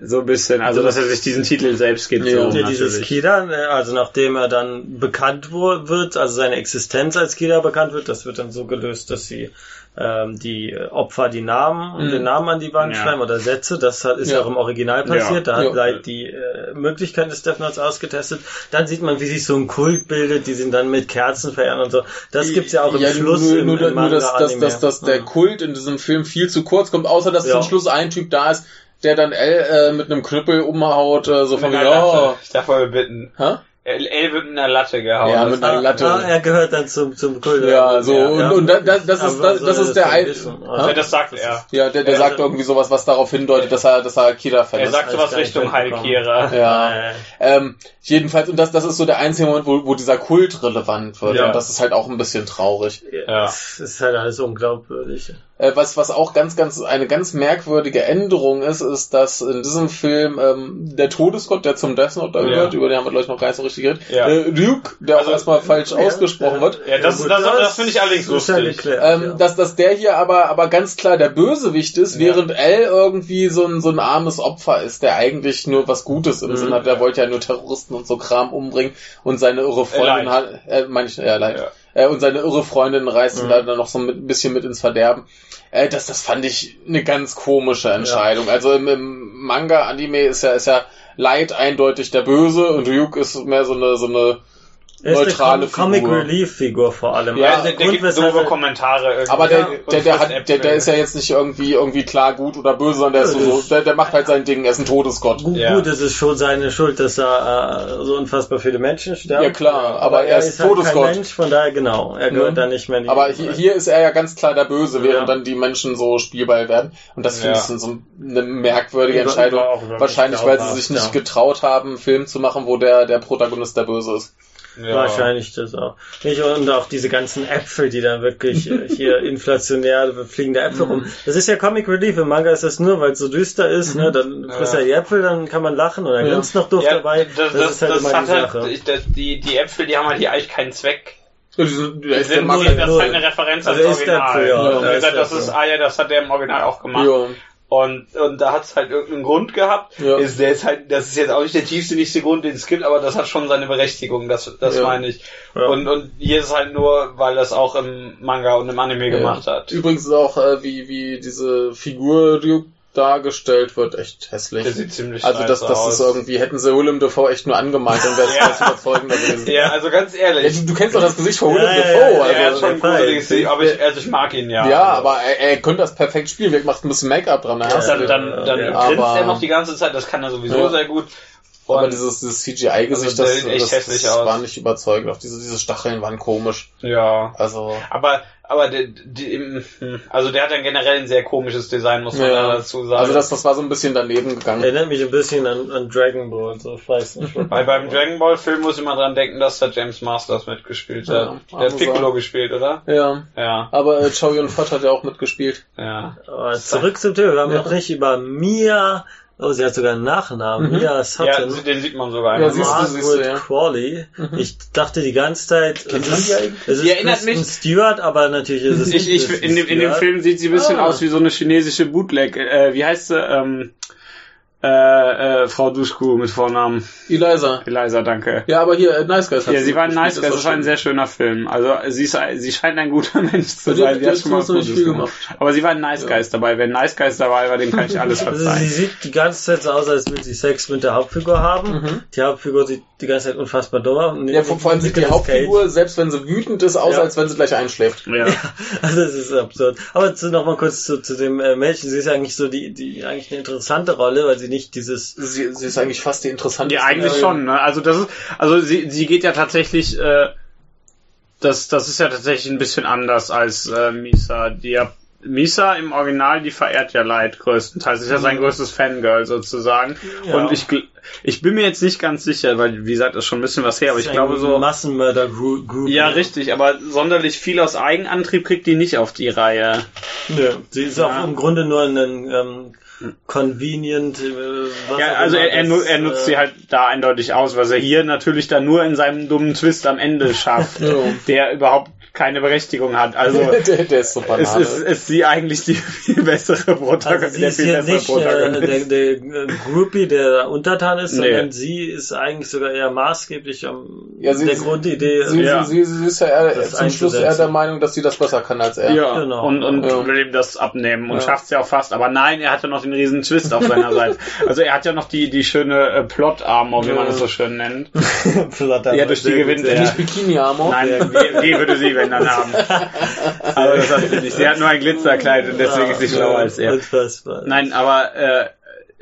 So ein bisschen, also dass er sich diesen Titel selbst Ja. so, Ja, dieses natürlich. Kida, ne, also nachdem er dann bekannt wird, also seine Existenz als Kida bekannt wird, das wird dann so gelöst, dass sie ähm, die Opfer die Namen und Mhm. den Namen an die Wand Ja. schreiben oder Sätze. Das hat, ist ja auch im Original passiert. Ja. Da hat Ja. Light die äh, Möglichkeiten des Death Notes ausgetestet. Dann sieht man, wie sich so ein Kult bildet, die sind dann mit Kerzen verehren und so. Das gibt's ja auch im ja, Schluss nur, im, nur, im nur dass, dass, dass, dass der. Kult in diesem Film viel zu kurz kommt, außer dass Ja. zum Schluss ein Typ da ist, der dann L äh, mit einem Knüppel umhaut, äh, so von Mit wie, einer oh. Ich darf mal bitten. hä? L, L wird in der Latte gehauen. Ja, Das- mit einer Latte. ah, er gehört dann zum, zum Kult. Ja, so, und, ja. und das, das, das ist, das, das ist der ein? Ja, das sagt er. ja, der, der Ja, sagt also- irgendwie sowas, was darauf hindeutet, dass er, dass er Kira-Fan Er ist. sagt sowas Richtung Heil mitbekommen. Kira. Ja. Äh, Ähm, jedenfalls, und das, das ist so der einzige Moment, wo, wo dieser Kult relevant wird. Ja. Und das ist halt auch ein bisschen traurig. Ja. Es ist halt alles unglaubwürdig. Äh, was, was auch ganz, ganz, eine ganz merkwürdige Änderung ist, ist, dass in diesem Film ähm, der Todesgott, der zum Death Note da Ja. gehört, über den haben wir gleich noch gar nicht so richtig geredet, Ja. äh, Duke, der Also, auch erstmal falsch ausgesprochen wird, Ja, das, gut, das, das, finde ich allerdings ja lustig. geklärt, ähm, ja. dass, dass der hier aber, aber ganz klar der Bösewicht ist, Ja. während L irgendwie so ein, so ein armes Opfer ist, der eigentlich nur was Gutes im Mhm. Sinn hat. Der wollte ja nur Terroristen und so Kram umbringen und seine irre Freundin hat, äh, ich, ja, leid. Ja. Äh, und seine irre Freundin reißt ihn Mhm. da dann noch so mit, ein bisschen mit ins Verderben. Äh, das, das fand ich eine ganz komische Entscheidung. Also im, im Manga-Anime ist ja, ist ja Light eindeutig der Böse und Ryuk ist mehr so eine, so eine Er ist neutrale eine Com Comic Figur. Relief Figur vor allem. Ja, Ja, Also der, der Grund, gibt weshalb doofe er- Kommentare irgendwie. Aber der, Ja, der, der, hat, der, der ist ja jetzt nicht irgendwie, irgendwie klar gut oder böse, sondern der ist Ja, so, der, der macht halt sein Ding, er ist ein Todesgott. Gut, Ja. gut, es ist schon seine Schuld, dass da äh, so unfassbar viele Menschen sterben. Ja, klar, aber er ist halt Todesgott. kein Mensch, von daher genau. Er gehört Mhm. da nicht mehr in die Aber hier, hier ist er ja ganz klar der Böse, während Ja. dann die Menschen so Spielball werden. Und das finde Ja. ich sind so eine merkwürdige Entscheidung. Wahrscheinlich, weil sie sich nicht ja. getraut haben, einen Film zu machen, wo der, der Protagonist der Böse ist. Ja. Wahrscheinlich das auch. Nicht, und auch diese ganzen Äpfel, die dann wirklich äh, hier <laughs> inflationär fliegende Äpfel rum. Das ist ja Comic Relief. Im Manga ist das nur, weil es so düster ist. Ne? Dann frisst Ja. er die Äpfel, dann kann man lachen und dann Ja. glänzt noch Duft Ja, dabei. das, das, ist halt das immer die halt, Sache. das, die, die Äpfel, die haben halt hier eigentlich keinen Zweck. Das, ist der Max- das ist halt eine Referenz Also ans ist der Original. Ja. Ja, wie ist gesagt, das ist, ah ja, das hat der im Original auch gemacht. Ja. Und, und da hat es halt irgendeinen Grund gehabt. Ja. Ist, der ist halt, das ist jetzt auch nicht der tiefsinnigste Grund, den es gibt, aber das hat schon seine Berechtigung, das, das Ja. meine ich. Ja. Und, und hier ist es halt nur, weil das auch im Manga und im Anime gemacht hat. Übrigens auch, äh, wie, wie diese Figur Ryuk dargestellt wird, echt hässlich. Der sieht ziemlich Also das, das aus. ist irgendwie, hätten sie Willem Dafoe echt nur angemalt, dann wäre es Ja. überzeugender gewesen. Ja, also ganz Ja, ehrlich. du, du kennst doch das Gesicht von Ja, Willem ja, Dafoe. ja, also, er hat schon Gesicht, aber ich, also ich mag ihn ja. ja, Also. aber er, er könnte das perfekt spielen. Wir macht ein bisschen Make-up dran. dann du dann, dann, dann Ja, grinst aber- er noch die ganze Zeit, das kann er sowieso Ja. sehr gut. Aber Und- dieses, dieses CGI-Gesicht, Also, der das, sieht echt das, hässlich das aus. war nicht überzeugend. Auch diese, diese Stacheln waren komisch. ja. Also, Aber, aber der, die, im- hm, also der hat dann generell ein sehr komisches Design, muss man ja. da dazu sagen. also das, das war so ein bisschen daneben gegangen. Erinnert mich ein bisschen an, an Dragon Ball, so ich weiß nicht. <laughs> Weil beim Dragon Ball Film muss ich immer dran denken, dass da James Masters mitgespielt hat. Ja, der hat Piccolo sagen. gespielt, oder? Ja. Ja, Aber äh, Chow Yun-Fat hat ja auch mitgespielt. ja. Aber zurück zum Thema. Wir haben Ja. noch nicht über Mia, oh, sie hat sogar einen Nachnamen, Mhm. Ja, Sutton. den sieht man sogar. Ja, siehst du, siehst du, ja. Crawley. Ich dachte die ganze Zeit, Kennt es ist, es ist erinnert mich- Stewart, aber natürlich ist es Ich, ich, in, dem, in dem. Film sieht sie ein bisschen Ah. aus wie so eine chinesische Bootleg. Äh, wie heißt sie? Ähm, äh, äh, Frau Duschku mit Vornamen. Eliza. Eliza, danke. Ja, aber hier, äh, Nice Guys hat Ja, sie war ein Nice Guy, das ist ein sehr schöner Film. Also sie, ist, sie scheint ein guter <laughs> Mensch zu Ja, die- sein. die Die hat hat schon mal nicht viel gemacht. Aber sie war ein Nice Ja. Guys dabei. Wenn Nice Guys dabei war, dem kann ich alles Also <laughs> sie verzeihen. sieht die ganze Zeit so aus, als würde sie Sex mit der Hauptfigur haben. Mhm. Die Hauptfigur sieht die ganze Zeit unfassbar dumm aus. Ja, vor, vor allem sieht die Hauptfigur, selbst wenn sie wütend ist, aus, Ja. als wenn sie gleich einschläft. <laughs> Ja. Also das ist absurd. Aber zu, noch mal kurz zu, zu dem äh, Mädchen. Sie ist eigentlich so die, die eigentlich eine interessante Rolle, weil sie nicht dieses Sie, sie ist eigentlich fast die interessante. Ja, eigentlich schon. Ne? Also das ist, also sie, sie geht ja tatsächlich, äh, das, das ist ja tatsächlich ein bisschen anders als äh, Misa. Die ja, Misa im Original, die verehrt ja Light größtenteils. Ist ja sein größtes Fangirl sozusagen. Ja. Und ich, ich bin mir jetzt nicht ganz sicher, weil wie gesagt, das ist schon ein bisschen was her, aber ich glaube so. Massenmörder Group. Ja, richtig, aber sonderlich viel aus Eigenantrieb kriegt die nicht auf die Reihe. Nö, sie ist Ja. auch im Grunde nur ein ähm, convenient. Äh, was Ja, also er, er, das, er nutzt äh, sie halt da eindeutig aus, was er hier natürlich dann nur in seinem dummen Twist am Ende schafft, <laughs> der überhaupt keine Berechtigung hat. Also <laughs> der, der ist so es banal. ist, ist sie eigentlich die viel bessere Also Protagonistin. sie der ist viel hier nicht äh, der, der Groupie, der untertan ist, Nee. sondern sie ist eigentlich sogar eher maßgeblich am Ja, sie- der sie- Grundidee. Sie, Ja. sie, sie, sie ist ja eher, zum Schluss eher der Meinung, dass sie das besser kann als er. ja, Genau. und, und Ja. will ihm das abnehmen und Ja. schafft's ja auch fast. Aber nein, er hat ja noch den riesen Twist auf seiner Seite. <laughs> Also er hat ja noch die, die schöne äh, Plot-Armor, wie man das so schön nennt. <laughs> Flatter, Ja, durch die gewinnt er. Nicht Bikini-Armor. Nein, die, die würde sie, dann haben. <laughs> Aber das hat sie nicht. Sie hat nur ein Glitzerkleid und deswegen ist sie schlauer als er. Unfassbar. Nein, aber äh,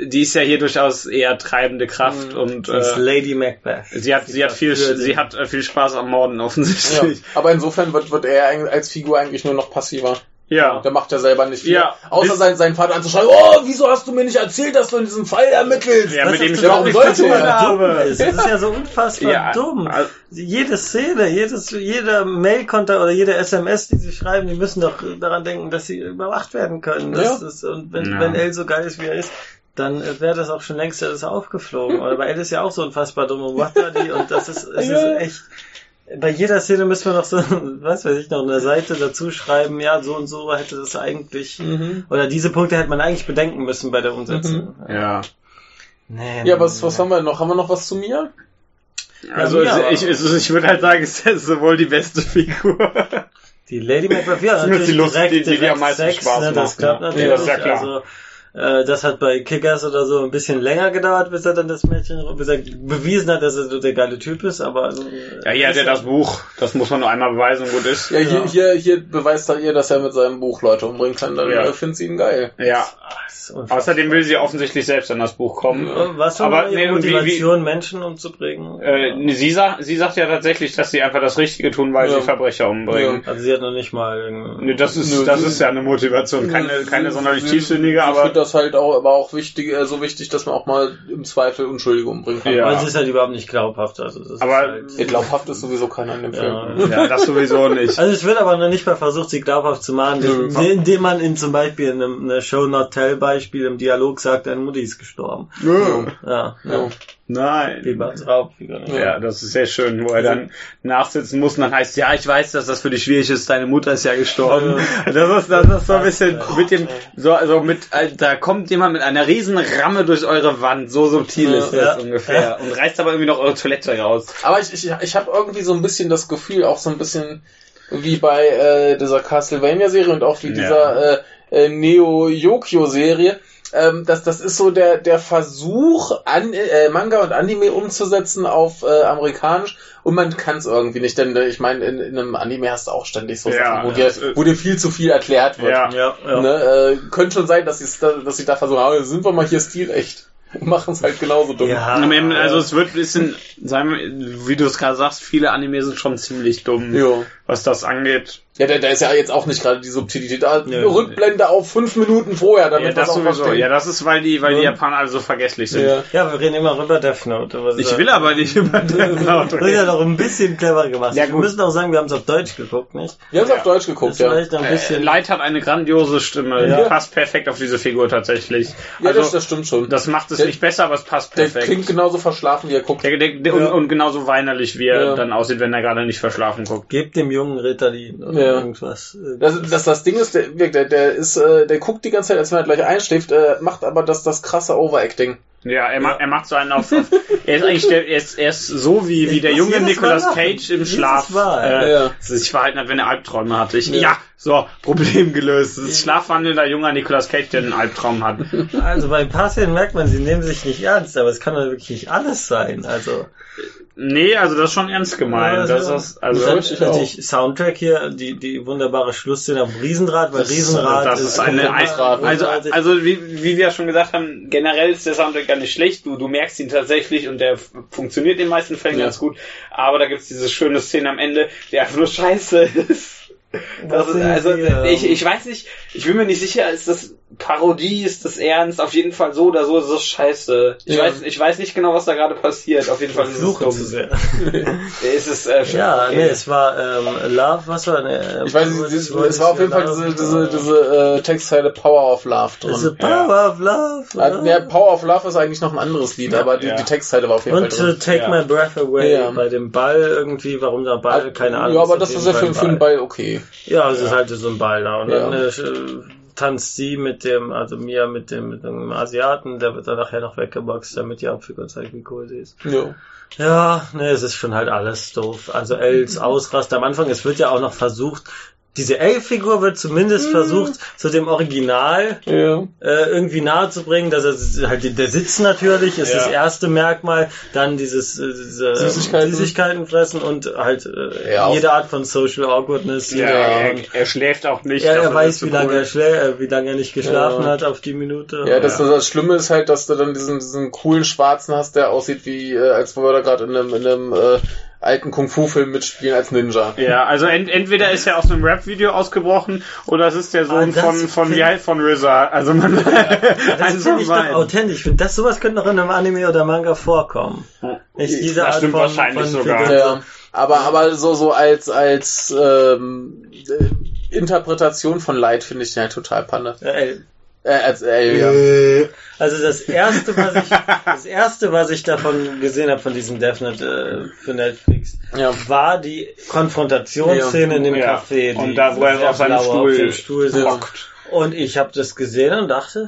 die ist ja hier durchaus eher treibende Kraft und Sie ist äh, Lady Macbeth. sie hat sie hat viel sie hat äh, viel Spaß am Morden Ja. offensichtlich. Aber insofern wird, wird er als Figur eigentlich nur noch passiver. Ja. Der macht ja selber nicht viel. Ja. Außer sein, seinen Vater anzuschreiben, oh, wieso hast du mir nicht erzählt, dass du in diesem Fall ermittelst? Ja, mit dem ist ich auch warum nichts zu sollte tun dumm habe. ist. Das ist ja so unfassbar Ja, dumm. also- Jede Szene, jedes, jeder Mail-Kontakt oder jede SMS, die sie schreiben, die müssen doch daran denken, dass sie überwacht werden können. Das, Ja. das, und wenn, Ja. wenn El so geil ist, wie er ist, dann äh, wäre das auch schon längst alles aufgeflogen. Oder bei El ist ja auch so unfassbar dumm und macht da die und das ist, es Ja. ist echt. Bei jeder Szene müssen wir noch so, <laughs> was weiß ich, noch eine Seite dazu schreiben, ja, so und so hätte das eigentlich, Mhm. oder diese Punkte hätte man eigentlich bedenken müssen bei der Umsetzung. Ja. Nee, Ja, nee, was, nee. was haben wir noch? Haben wir noch was zu mir? Also Ja, ich, ich, ich würde halt sagen, <laughs> es ist sowohl die beste Figur. Die Lady Macbeth, ja, Das ist natürlich die Lust, direkt, die- die dir direkt am meisten Sex, Spaß ne, das macht, klappt ja. natürlich. Ja, das ist ja klar. Also, äh, das hat bei Kickers oder so ein bisschen länger gedauert, bis er dann das Mädchen, bis er bewiesen hat, dass er so der geile Typ ist, aber... äh, Ja, hier hat er das Buch. Das muss man nur einmal beweisen und gut ist. Ja, hier, Ja. hier, hier beweist er ihr, dass er mit seinem Buch Leute umbringen kann. Dann Ja. äh, findet sie ihn geil. Ja. Das. Außerdem will sie offensichtlich selbst an das Buch kommen. Was für Aber eine nee, und wie- wie- Motivation, Menschen umzubringen? Äh, nee, sie, sagt, sie sagt ja tatsächlich, dass sie einfach das Richtige tun, weil Ja. sie Verbrecher umbringen. also sie hat noch nicht mal... Nee, das ist, Nö, das ist ja eine Motivation, keine, keine sonderlich tiefsinnige, aber das halt auch, aber auch wichtig, äh, so wichtig, dass man auch mal im Zweifel Unschuldige umbringen kann. Ja. Weil sie ist halt überhaupt nicht glaubhaft. Also das Aber- ist halt, Ja, glaubhaft ist sowieso keiner in dem Ja. Film. ja, das sowieso nicht. Also es wird aber noch nicht mal versucht, sie glaubhaft zu machen, Nö. indem man in zum Beispiel in einem eine Show Not Tell Beispiel im Dialog sagt, deine Mutti ist gestorben. Nö. Ja, Ja. ja. Wie Nein. beim Raubfigur. Ja, das ist sehr schön, wo er dann nachsitzen muss und dann heißt, ja, ich weiß, dass das für dich schwierig ist, deine Mutter ist ja gestorben. <laughs> Das ist, das ist so ein bisschen mit dem, so, also mit, äh, da kommt jemand mit einer riesen Ramme durch eure Wand, so subtil ist Ja. das ungefähr. Und reißt aber irgendwie noch eure Toilette raus. Aber ich, ich, ich habe irgendwie so ein bisschen das Gefühl, auch so ein bisschen wie bei äh, dieser Castlevania-Serie und auch wie Ja. dieser äh, äh, Neo-Yokio-Serie, ähm, das, das ist so der, der Versuch, an, äh, Manga und Anime umzusetzen auf äh, amerikanisch und man kann es irgendwie nicht, denn äh, ich meine, in, in einem Anime hast du auch ständig so Ja, Sachen, wo, dir, das ist- wo dir viel zu viel erklärt wird. Ja. Ja, ja. Ne, äh, könnte schon sein, dass, sie's da, dass sie da versuchen, aber sind wir mal hier stilecht und <laughs> machen es halt genauso dumm. Ja. Also es wird ein bisschen, sagen wir, wie du es gerade sagst, viele Anime sind schon ziemlich dumm, Jo. was das angeht. Ja, da, da ist ja jetzt auch nicht gerade die Subtilität. Da, Ja. Rückblende auf fünf Minuten vorher, damit Ja, wir das auch sowieso. Ja, das ist, weil die, weil die Ja. Japaner alle so vergesslich sind. Ja. Ja, wir reden immer über Death Note. Was Ich will aber nicht über <laughs> Death Note Das ist ja reden. doch ein bisschen clever gemacht. Ja, wir gut. müssen auch sagen, wir haben es auf Deutsch geguckt, nicht? Wir haben es Ja. auf Deutsch Das geguckt, ist ja. vielleicht ein Äh, bisschen... Light hat eine grandiose Stimme, Ja. die passt perfekt auf diese Figur tatsächlich. Ja, also, das, das stimmt schon. das macht es Der- nicht besser, aber es passt der perfekt. klingt genauso verschlafen, wie er guckt. Der, der, der, Ja. und, und genauso weinerlich, wie er Ja. dann aussieht, wenn er gerade nicht verschlafen guckt. Gebt dem jungen Ritalin oder Ja. irgendwas. Das, das, das Ding ist, der, der, der ist, äh, der guckt die ganze Zeit, als wenn er gleich einschläft, äh, macht aber das, das krasse Overacting. Ja, er, ma er macht so einen auf. er ist eigentlich der, er ist, er ist so wie, wie der junge Nicolas. Cage im Schlaf Mal. äh, Ja. sich verhalten hat, wenn er Albträume hatte. Ich, Ja. ja. So, Problem gelöst. Das ist schlafwandelnder junger Nicolas Cage, der einen Albtraum hat. Also bei ein paar Szenen merkt man, sie nehmen sich nicht ernst, aber es kann doch wirklich nicht alles sein. Also, Nee, also das ist schon ernst gemeint. Also, das ist, also, dann ich natürlich Soundtrack hier, die, die wunderbare Schlussszene auf dem Riesenrad, weil Das- Riesenrad das ist eine, komplett ein, also, also wie, wie wir ja schon gesagt haben, generell ist der Soundtrack gar nicht schlecht. Du, du merkst ihn tatsächlich und der f- funktioniert in den meisten Fällen Ja. ganz gut. Aber da gibt's diese schöne Szene am Ende, die einfach nur scheiße ist. Das ist also, die, ähm, ich, ich weiß nicht, ich bin mir nicht sicher, ist das Parodie, ist das ernst? Auf jeden Fall so oder so ist das scheiße. Ich Ja. weiß, ich weiß nicht genau, was da gerade passiert. Auf jeden Fall ist es Fluche dumm. zu sehr. <laughs> Ist es, äh, Ja, okay. nee, es war ähm, Love, was war ne, Ich weiß nicht, es, es war auf jeden Fall diese, diese, diese äh, Textzeile Power of Love Diese drin. Power of Love. Ja. Ja, Power of Love ist eigentlich noch ein anderes Lied, Ja. aber die, Ja. die Textzeile war auf jeden Und Fall äh, drin. Take Ja. My Breath Away Ja. bei dem Ball irgendwie, warum der Ball, keine Ahnung. Ja, aber das ist ja für, ein für einen Ball okay. Ja, es ist halt so ein Ball da. Und Ja. dann äh, tanzt sie mit dem, also Mia mit dem, mit dem Asiaten, der wird dann nachher noch weggeboxt, damit die Hauptfigur zeigt, wie cool sie ist. Ja. Ja, ne, es ist schon halt alles doof. Also Els Ausrast am Anfang, es wird ja auch noch versucht, diese L-Figur wird zumindest versucht, zu dem Original Ja. äh, irgendwie nahe zu bringen, dass er halt der Sitz natürlich ist Ja. das erste Merkmal, dann dieses äh, diese Süßigkeiten. Süßigkeiten fressen und halt äh, Ja, jede Art von Social Awkwardness. ja, er, er schläft auch nicht. ja, er weiß, wie lange cool. er schlä äh, wie lange er nicht geschlafen Ja. hat auf die Minute. Ja, das, Ja. das Schlimme ist halt, dass du dann diesen, diesen coolen Schwarzen hast, der aussieht wie, äh, als wir da gerade in einem, in einem äh, alten Kung-Fu-Film mitspielen als Ninja. Ja, also ent, entweder ist er aus einem Rap-Video ausgebrochen oder es ist der Sohn Ah, das von, von, wie heißt, von RZA. Also man, <laughs> Das eins finde ich doch authentisch. Ich finde, das sowas könnte noch in einem Anime oder Manga vorkommen. Nicht diese Das Art stimmt von, wahrscheinlich von sogar. Ja, aber, aber so, so als, als ähm, äh, Interpretation von Light finde ich den halt total Panne. Äh, Äh, als, äh, ja. Also das erste, was ich, das erste, was ich davon gesehen habe von diesem Death Note äh, für Netflix, Ja. war die Konfrontationsszene in dem Ja. Café. Und die da, wo er auf seinem Stuhl auf dem Stuhl sitzt. Und ich habe das gesehen und dachte,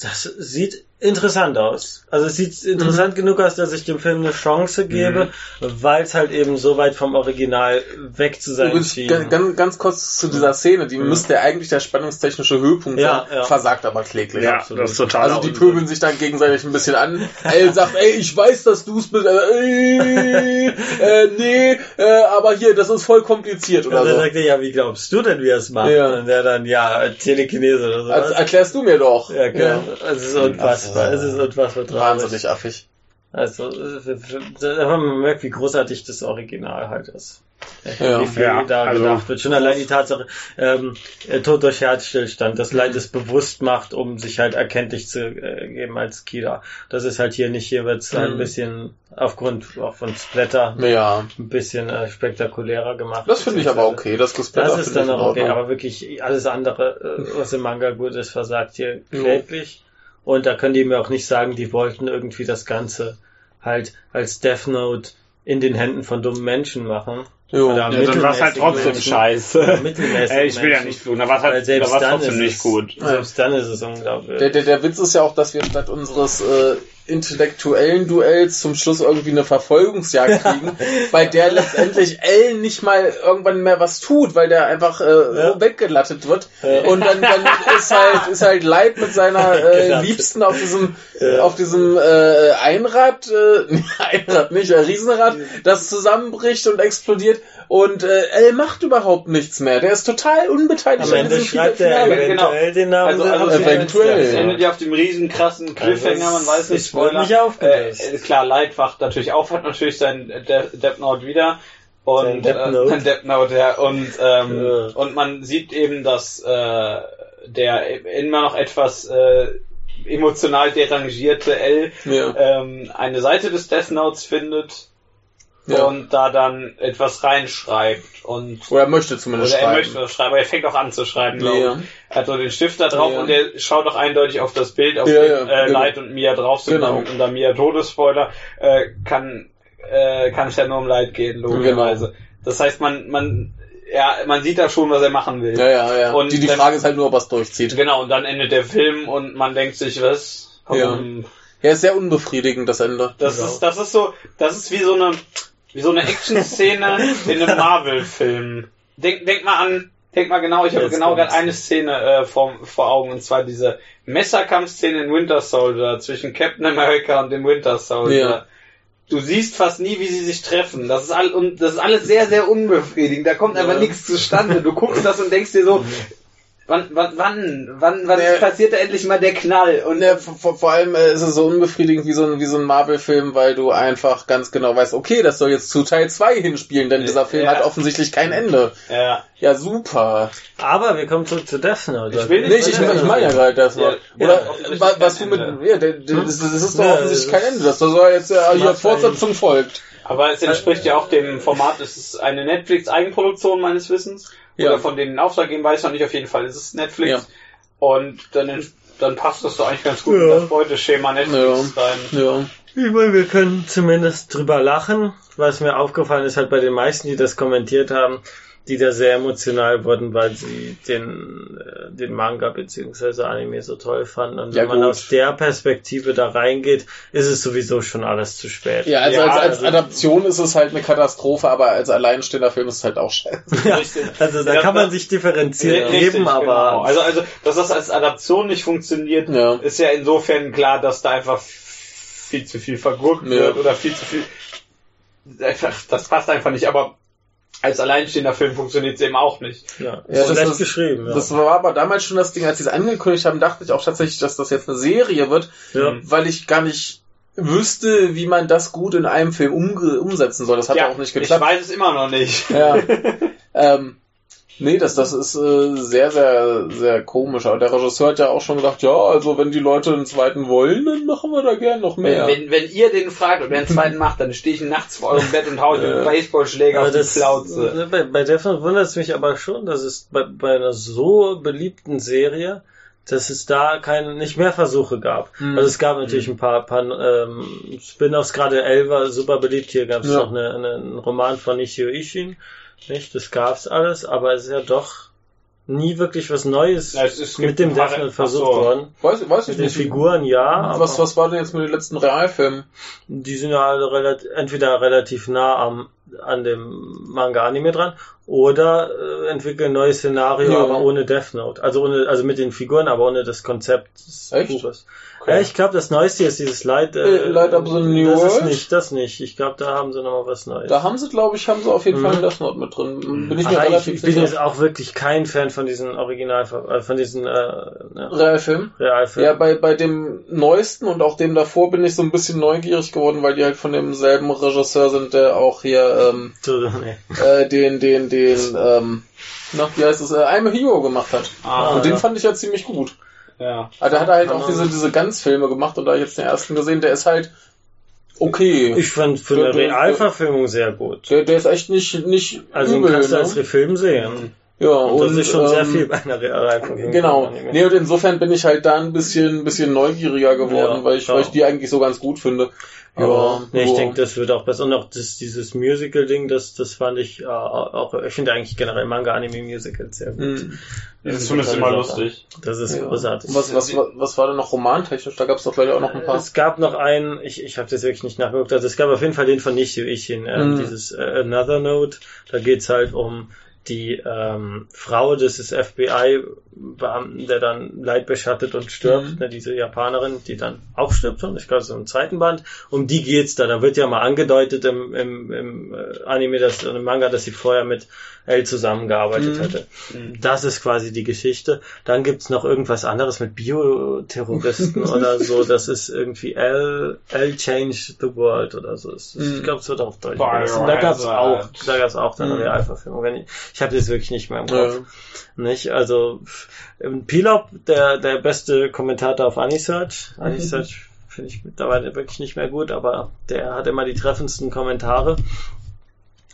das sieht interessant aus. Also es sieht interessant Mhm. genug aus, dass ich dem Film eine Chance gebe, weil es halt eben so weit vom Original weg zu sein Übrigens, schien. ganz, ganz, ganz kurz zu dieser Szene, die müsste eigentlich der spannungstechnische Höhepunkt Ja, sein, ja. versagt aber kläglich. Ja, absolut. das ist total Also die Unsinn. pöbeln sich dann gegenseitig ein bisschen an. <laughs> El sagt, ey, ich weiß, dass du es bist. Äh, äh, nee, äh, aber hier, das ist voll kompliziert und oder dann so. sagte er, ja, wie glaubst du denn, wie er es macht? Ja. Und der dann, ja, Telekinese oder so. Also, erklärst du mir doch. ja, genau. Es ist unfassbar. Also, es ist unfassbar traurig. Wahnsinnig affig. Also, äh, da haben man merkt, wie großartig das Original halt ist. Ja. wie viel Ja, da also- gedacht wird. Schon allein die Tatsache, ähm, äh, Tod durch Herzstillstand, das Leid es bewusst macht, um sich halt erkenntlich zu äh, geben als Killer. Das ist halt hier nicht, hier wird es halt ein Mhm. bisschen aufgrund auch von Splatter Ja, ein bisschen äh, spektakulärer gemacht. das finde ich aber okay. Das, Gesplatter Das ist dann auch okay, aber wirklich alles andere, äh, was im Manga gut ist, versagt hier kläglich. Und da können die mir auch nicht sagen, die wollten irgendwie das Ganze halt als Death Note in den Händen von dummen Menschen machen. Jo. Oder Ja, dann war es halt trotzdem Menschen. scheiße. Ey, ich will ja Menschen. nicht tun, da war es Weil halt, da selbst war's trotzdem ist nicht es, gut. Selbst dann ist es unglaublich. Der, der, der Witz ist ja auch, dass wir statt unseres äh, intellektuellen Duells zum Schluss irgendwie eine Verfolgungsjagd <laughs> kriegen, bei der letztendlich L nicht mal irgendwann mehr was tut, weil der einfach äh, Ja. weggelattet wird. Und dann, dann ist halt ist halt Leid mit seiner äh. Liebsten auf diesem Ja. auf diesem äh, Einrad, äh, <laughs> Einrad nicht, ein Riesenrad, das zusammenbricht und explodiert und äh, L macht überhaupt nichts mehr. Der ist total unbeteiligt Am an Ende diesem schreibt er Finale. eventuell den Namen. Also, der- also der- eventuell, Es ja. endet ja auf dem riesen krassen Cliffhanger, man weiß nicht, es wurde Spoiler. nicht aufgelöst. Äh, klar, Light wacht natürlich auf, hat natürlich sein De Death Note wieder. Und, Death äh, Note. <laughs> Death Note, ja. Und, ähm, Ja. und man sieht eben, dass äh, der immer noch etwas äh, emotional derangierte L Ja. ähm, eine Seite des Death Notes findet Ja. und da dann etwas reinschreibt. Und Oder er möchte zumindest oder er schreiben. möchte was schreiben, aber er fängt auch an zu schreiben, glaube Ja. ich. Er hat so den Stift da drauf Ja. und er schaut auch eindeutig auf das Bild, auf Ja, dem ja, äh, genau. Light und Mia drauf sind. Genau. Und da Mia Todesspoiler äh, kann, äh, kann es ja nur um Light gehen, logischerweise. Genau. Das heißt, man, man, ja, man sieht da schon, was er machen will. Ja, ja, ja. Und die, die dann- Frage ist halt nur, ob er es durchzieht. Genau, und dann endet der Film und man denkt sich, was? Warum? Ja, ist sehr unbefriedigend, das Ende. Das Genau. ist, das ist so, das ist wie so eine, wie so eine Action-Szene <laughs> in einem Marvel-Film. Denk, denk mal an, denk mal genau, ich habe Jetzt genau gerade eine Szene äh, vor, vor Augen, und zwar diese Messerkampfszene in Winter Soldier zwischen Captain America und dem Winter Soldier. Ja. Du siehst fast nie, wie sie sich treffen. Das ist, all, und das ist alles sehr, sehr unbefriedigend. Da kommt einfach Ja. nichts zustande. Du guckst das und denkst dir so, wann, wann, wann, wann, wann Nee. passiert da endlich mal der Knall? Und äh, vor, vor allem äh, ist es so unbefriedigend wie so ein, wie so ein Marvel-Film, weil du einfach ganz genau weißt, okay, das soll jetzt zu Teil 2 hinspielen, denn dieser Film Ja. hat offensichtlich kein Ende. ja, Ja, super. Aber wir kommen zurück zu Death Note. Ich will Nee, ich, ich, ich meine ja gerade das noch. Ja, Oder ja, was du kein mit, Ende. ja, der- der- das, das ist doch Ja, offensichtlich das- kein Ende. Das soll jetzt ja hier Fortsetzung folgt. Aber es entspricht ja auch dem Format, es ist eine Netflix-Eigenproduktion meines Wissens. Ja. Oder von denen in Auftrag geben, weiß ich noch nicht, auf jeden Fall ist es Netflix. Ja. Und dann, dann passt das doch eigentlich ganz gut Ja. in das Beuteschema Netflix rein. Ja. Ich meine, wir können zumindest drüber lachen. Was mir aufgefallen ist, halt bei den meisten, die das kommentiert haben, die da sehr emotional wurden, weil sie den, äh, den Manga beziehungsweise Anime so toll fanden. Und Ja, wenn man gut. aus der Perspektive da reingeht, ist es sowieso schon alles zu spät. Ja, also Ja, als, als also- Adaption ist es halt eine Katastrophe, aber als alleinstehender Film ist es halt auch scheiße. <laughs> Ja, <laughs> also da Ja, kann man sich differenziert Richtig, geben, aber genau. Also, also, dass das als Adaption nicht funktioniert, Ja. ist ja insofern klar, dass da einfach viel zu viel vergurkt Ja. wird oder viel zu viel. Einfach, das passt einfach nicht, aber als alleinstehender Film funktioniert es eben auch nicht. ja, Ja, ist das schlecht ist- geschrieben. Ja. Das war aber damals schon das Ding, als sie es angekündigt haben, dachte ich auch tatsächlich, dass das jetzt eine Serie wird, ja. weil ich gar nicht wüsste, wie man das gut in einem Film umge umsetzen soll. Das hat ja, auch nicht ich geklappt. weiß es immer noch nicht. Ja. <laughs> ähm, nee, das, das ist äh, sehr, sehr, sehr komisch. Aber der Regisseur hat ja auch schon gesagt, ja, also wenn die Leute einen zweiten wollen, dann machen wir da gern noch mehr. Wenn, wenn ihr den fragt und wer einen zweiten macht, dann stehe ich nachts vor eurem Bett und hau euch mit Ja. einem Baseballschläger Aber auf die das, Plauze. bei, bei Death Note wundert es mich aber schon, dass es bei, bei einer so beliebten Serie, dass es da kein, nicht mehr Versuche gab. Mhm. Also es gab natürlich ein paar, paar ähm, Spin-offs, gerade Elva, super beliebt. Hier gab es Ja. noch eine, eine, einen Roman von Nishio Ishin. Nicht? Das gab's alles, aber es ist ja doch nie wirklich was Neues Ja, es- mit dem Death Note versucht so. worden. weiß, weiß ich Mit den nicht. Figuren ja, was, aber was war denn jetzt mit den letzten Realfilmen? die sind ja alle relativ, entweder relativ nah am, an dem Manga-Anime dran oder äh, entwickeln ein neues Szenario, Ja. aber ohne Death Note. Also ohne, also mit den Figuren, aber ohne das Konzept des Echt? Buches. Ja, ich glaube, das Neueste ist dieses Light. Äh, Äh, Light Up the New das ist World? nicht, das nicht. Ich glaube, da haben sie noch mal was Neues. Da haben sie, glaube ich, haben sie auf jeden Mhm. Fall Death Note mit drin. Bin ich mir relativ ich bin sicher. jetzt auch wirklich kein Fan von diesen Original, äh, von diesen äh, ne, Realfilm? Ja, Realfilmen. bei, bei dem neuesten und auch dem davor bin ich so ein bisschen neugierig geworden, weil die halt von demselben Regisseur sind, der auch hier ähm, <laughs> äh, den, den, den, ähm, na, wie heißt es, äh, I'm a Hero gemacht hat. Ah, und den ja. fand ich ja ziemlich gut. Ja. Also da hat er halt Kann auch diese, diese Ganzfilme gemacht und da jetzt den ersten gesehen, der ist halt okay. Ich fand für Der- eine Realverfilmung sehr gut. der, der ist echt nicht, nicht Also den übel, kannst du ne? als Film sehen. Ja, Und, und, das ist schon sehr ähm, viel bei einer Reifung. Genau. Nee, und insofern bin ich halt da ein bisschen, bisschen neugieriger geworden, Ja, weil ich, ja. weil ich die eigentlich so ganz gut finde. Aber nee, ich denke, das wird auch besser. Und auch das, dieses Musical-Ding, das, das fand ich äh, auch, ich finde eigentlich generell Manga-Anime-Musicals sehr gut. Hm. Das ist zumindest immer lustig. Das ist Ja. großartig. Und was, was, was, was war denn noch romantechnisch? Da gab es doch gleich auch noch ein paar. Es gab noch einen, ich, ich habe das wirklich nicht nachgeguckt, also es gab auf jeden Fall den von Nishio Ishin, ähm, Mhm. dieses äh, Another Note. Da geht's halt um die ähm, Frau des FBI-Beamten, der dann leidbeschattet und stirbt, Mhm. ne, diese Japanerin, die dann auch stirbt, und ich glaube, so im zweiten Band. Um die geht's da. Da wird ja mal angedeutet im, im, im äh, Anime, dass, und im Manga, dass sie vorher mit L zusammengearbeitet Mhm. hätte. Das ist quasi die Geschichte. Dann gibt's noch irgendwas anderes mit Bioterroristen <laughs> oder so. Das ist irgendwie L, L Change the World oder so. Das ist, Mhm. Ich glaube, es wird auf Deutsch. Biohazard. übersetzt. Da gab's auch, da gab's auch dann eine Mhm. Realverfilmung. Ich, ich habe das wirklich nicht mehr im Ja. Kopf. Nicht? Also Pilop, der, der beste Kommentator auf Anisearch. Anisearch finde ich mittlerweile wirklich nicht mehr gut, aber der hat immer die treffendsten Kommentare.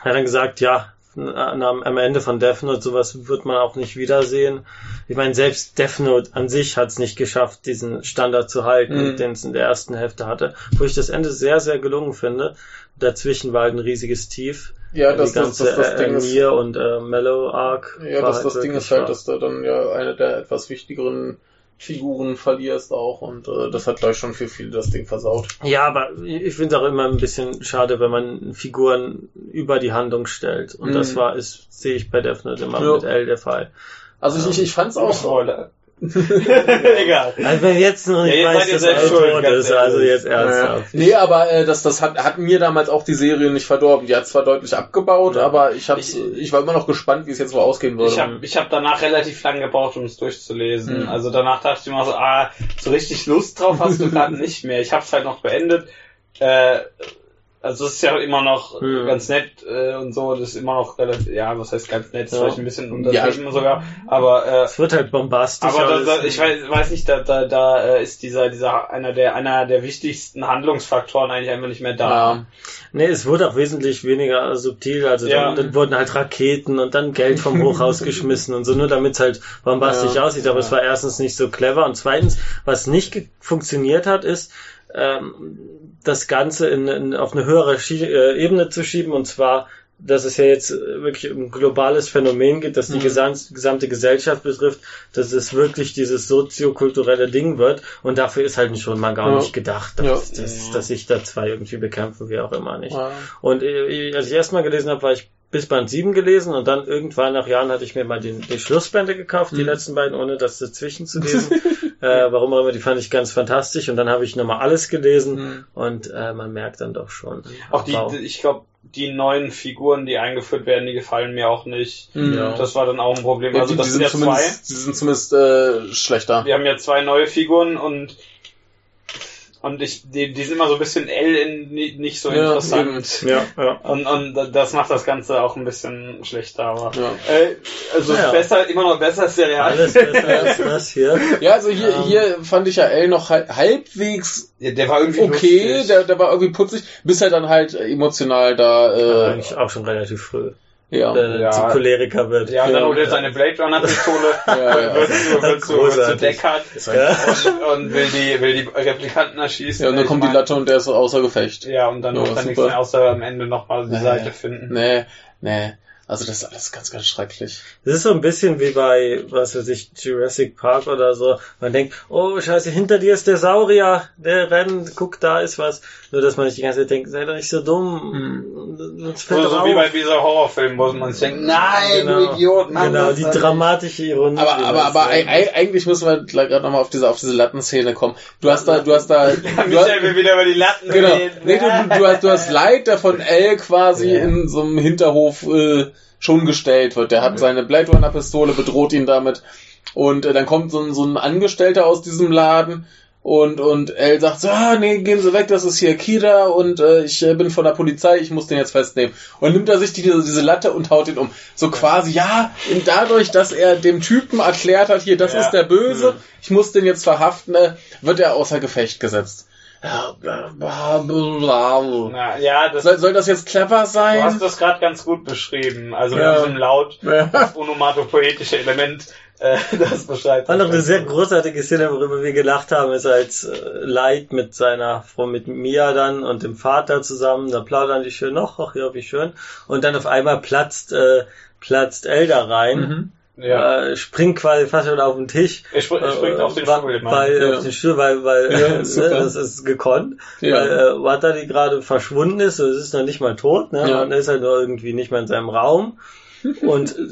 Er hat dann gesagt, ja, am am Ende von Death Note, sowas wird man auch nicht wiedersehen. Ich meine, selbst Death Note an sich hat es nicht geschafft, diesen Standard zu halten, Mhm. den es in der ersten Hälfte hatte. Wo ich das Ende sehr, sehr gelungen finde. Dazwischen war halt ein riesiges Tief. Ja, das, das, das, das Ding äh, ist. Nier und äh, Mellow Arc. Ja, das, das Ding ist halt, dass du dann ja eine der etwas wichtigeren Figuren verlierst auch und äh, das hat gleich schon für viele das Ding versaut. Ja, aber ich finde es auch immer ein bisschen schade, wenn man Figuren über die Handlung stellt. Und Mhm. das war, ist, sehe ich bei Death Note immer Ja. mit L der Fall. Also ich, ich, ich fand's auch Spoiler. <laughs> Egal. Also wenn jetzt noch nicht Ja, weiß, dass er schuld, tot ist, also jetzt ernsthaft. Nee, aber äh, das, das hat, hat mir damals auch die Serie nicht verdorben. Die hat zwar deutlich abgebaut, Ja. aber ich, hab's, Ich- ich, war immer noch gespannt, wie es jetzt wohl ausgehen würde. Ich habe ich hab danach relativ lange gebraucht, um es durchzulesen. Mhm. Also danach dachte ich immer so, ah, so richtig Lust drauf hast du gerade <laughs> nicht mehr. Ich habe es halt noch beendet. Äh, also es ist ja immer noch Mhm. ganz nett äh, und so. Das ist immer noch relativ, ja, was heißt ganz nett? Ist Ja. vielleicht ein bisschen untertrieben sogar. Aber äh, Es wird halt bombastisch. aber da, da, ich weiß, weiß nicht, da, da, da äh, ist dieser, dieser einer der einer der wichtigsten Handlungsfaktoren eigentlich einfach nicht mehr da. ja. Nee, es wurde auch wesentlich weniger subtil. Also Ja. dann, dann wurden halt Raketen und dann Geld vom Hochhaus <laughs> geschmissen und so, nur damit es halt bombastisch Ja. aussieht. Aber es war erstens nicht so clever und zweitens, was nicht funktioniert hat, ist, ähm, das Ganze in, in, auf eine höhere Schie äh, Ebene zu schieben und zwar dass es ja jetzt äh, wirklich ein globales Phänomen geht, das die Mhm. gesam gesamte Gesellschaft betrifft, dass es wirklich dieses soziokulturelle Ding wird und dafür ist halt schon mal gar Ja. nicht gedacht, dass, Ja. dass, dass sich da zwei irgendwie bekämpfen, wie auch immer nicht. Ja. Und äh, als ich erstmal gelesen habe, war ich bis Band 7 gelesen und dann irgendwann nach Jahren hatte ich mir mal die, die Schlussbände gekauft, die Mhm. letzten beiden, ohne das dazwischen zu lesen. <laughs> äh, warum auch immer, die fand ich ganz fantastisch und dann habe ich nochmal alles gelesen Mhm. und äh, man merkt dann doch schon. Auch die, wow. ich glaube, die neuen Figuren, die eingeführt werden, die gefallen mir auch nicht. Mhm. Ja. Das war dann auch ein Problem. Ja, Also die, das die sind sind ja zwei. zumindest, die sind zumindest äh, schlechter. Wir haben ja zwei neue Figuren und und ich, die, die sind immer so ein bisschen L in, ni- nicht so Ja, interessant. Ja, ja. Und, und das macht das Ganze auch ein bisschen schlechter, aber Ja. äh, also Ja. besser, immer noch besser als der Real. Alles besser als das <laughs> hier. Ja, also hier, Ähm. hier fand ich ja L noch hal- halbwegs Ja, der war irgendwie okay, lustig. der, der war irgendwie putzig, bis er dann halt emotional da, äh, Eigentlich auch schon relativ früh. Ja. Äh, Ja. Zum Choleriker wird. ja, und dann holt er seine Blade Runner Pistole, <laughs> Ja, ja. wird zu, wird zu, wird zu. Deckard Ja. und, und will die, will die Replikanten erschießen. ja, und dann kommt die Latte und der ist außer Gefecht. Ja, und dann Ja, wird dann nichts mehr außer am Ende nochmal die Ja, Seite finden. Nee, nee. Also das ist alles ganz, ganz schrecklich. Das ist so ein bisschen wie bei, was weiß ich, Jurassic Park oder so. Man denkt, oh scheiße, hinter dir ist der Saurier, der rennt, guck, da ist was. Nur, dass man nicht die ganze Zeit denkt, sei doch nicht so dumm. Das fällt So, so doch wie auf. bei dieser Horrorfilm, wo man sich denkt, nein, Genau. du Idiot, mach Genau, das die dramatische Ironie. Aber, aber, aber eigentlich müssen wir gerade nochmal auf diese, auf diese Lattenszene kommen. Du hast da, du hast da, <laughs> Ja, du hast, will wieder über die Latten genau. reden. Nee, du, du hast, du hast Leid, der von L quasi Ja. in so einem Hinterhof, äh, schon gestellt wird. Der hat seine Blade Runner Pistole, bedroht ihn damit. Und äh, dann kommt so ein, so ein Angestellter aus diesem Laden und, und Elle sagt so, ah, nee, gehen Sie weg, das ist hier Kira und äh, ich äh, bin von der Polizei, ich muss den jetzt festnehmen. Und nimmt er sich die, diese, diese Latte und haut ihn um. So quasi, ja, und dadurch, dass er dem Typen erklärt hat, hier, das Ja. ist der Böse, ich muss den jetzt verhaften, äh, wird er außer Gefecht gesetzt. Ja, bla, bla, bla. Na, ja, das, Soll, soll das jetzt clever du sein? hast das gerade ganz gut beschrieben. Also Ja. mit diesem laut, <laughs> Ja. das onomatopoetische Element, äh, <laughs> das beschreibt. War noch eine sehr großartige Szene, worüber wir gelacht haben, ist als äh, Light mit seiner Frau, mit Mia dann und dem Vater zusammen, da plaudern die schön noch, ach ja, wie schön. Und dann auf einmal platzt, äh, platzt Elder rein, Mhm. Ja. äh, springt quasi fast schon auf den Tisch. Er springt, er springt Äh, auf den Stuhl. Weil, Ja. Auf den Stuhl, weil, weil Ja, <laughs> ne, das ist gekonnt. Ja. Weil äh, Watari gerade verschwunden ist, es ist noch nicht mal tot, ne? Ja. Und er ist halt nur irgendwie nicht mehr in seinem Raum. Und äh,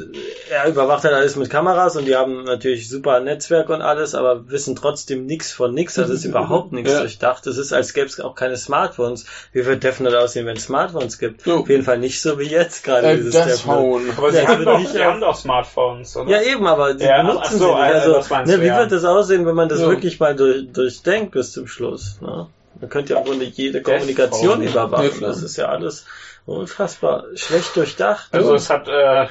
er überwacht halt alles mit Kameras und die haben natürlich super Netzwerk und alles, aber wissen trotzdem nichts von nichts. Also es ist überhaupt <laughs> nichts Ja. durchdacht. Es ist, als gäbe es auch keine Smartphones. Wie wird Death Note aussehen, wenn es Smartphones gibt? Jo. Auf jeden Fall nicht so wie jetzt gerade Äh, dieses das. Phone. Aber sie, Ja, es haben wird doch, nicht sie auf- haben doch Smartphones, oder? Ja, eben, aber die Ja, benutzen ach so, sie nicht. äh, Also, das meinst ne, wie wird das aussehen, wenn man das Ja. wirklich mal durch, durchdenkt bis zum Schluss? Ne? Man könnte ja im Grunde jede Kommunikation überwachen. das ist ja alles unfassbar schlecht durchdacht. Also es hat äh,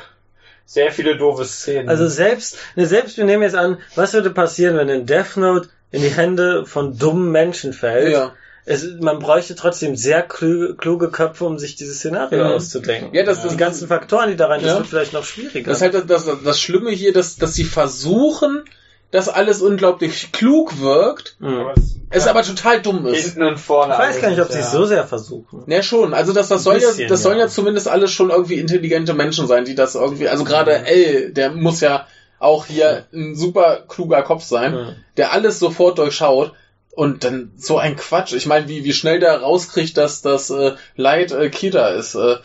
sehr viele doofe Szenen. Also selbst, ne, selbst wir nehmen jetzt an, was würde passieren, wenn ein Death Note in die Hände von dummen Menschen fällt? Ja. Es, man bräuchte trotzdem sehr kluge, kluge Köpfe, um sich dieses Szenario Mhm. auszudenken. Ja, das- das- die ganzen Faktoren, die da rein, das Ja. wird vielleicht noch schwieriger. Das ist halt das, das, das Schlimme hier, dass, dass sie versuchen, dass alles unglaublich klug wirkt, Mhm. Aber es, es aber total dumm ist. hinten und vorne. Ich weiß gar nicht, ob sie es so sehr versuchen. Ja, schon. Also das, das soll ja, bisschen, das sollen ja. ja zumindest alles schon irgendwie intelligente Menschen sein, die das irgendwie, also gerade Mhm. L, der muss ja auch hier ein super kluger Kopf sein, der alles sofort durchschaut. Und dann so ein Quatsch. Ich meine, wie, wie schnell der rauskriegt, dass das äh, Light äh, Kida ist. Äh,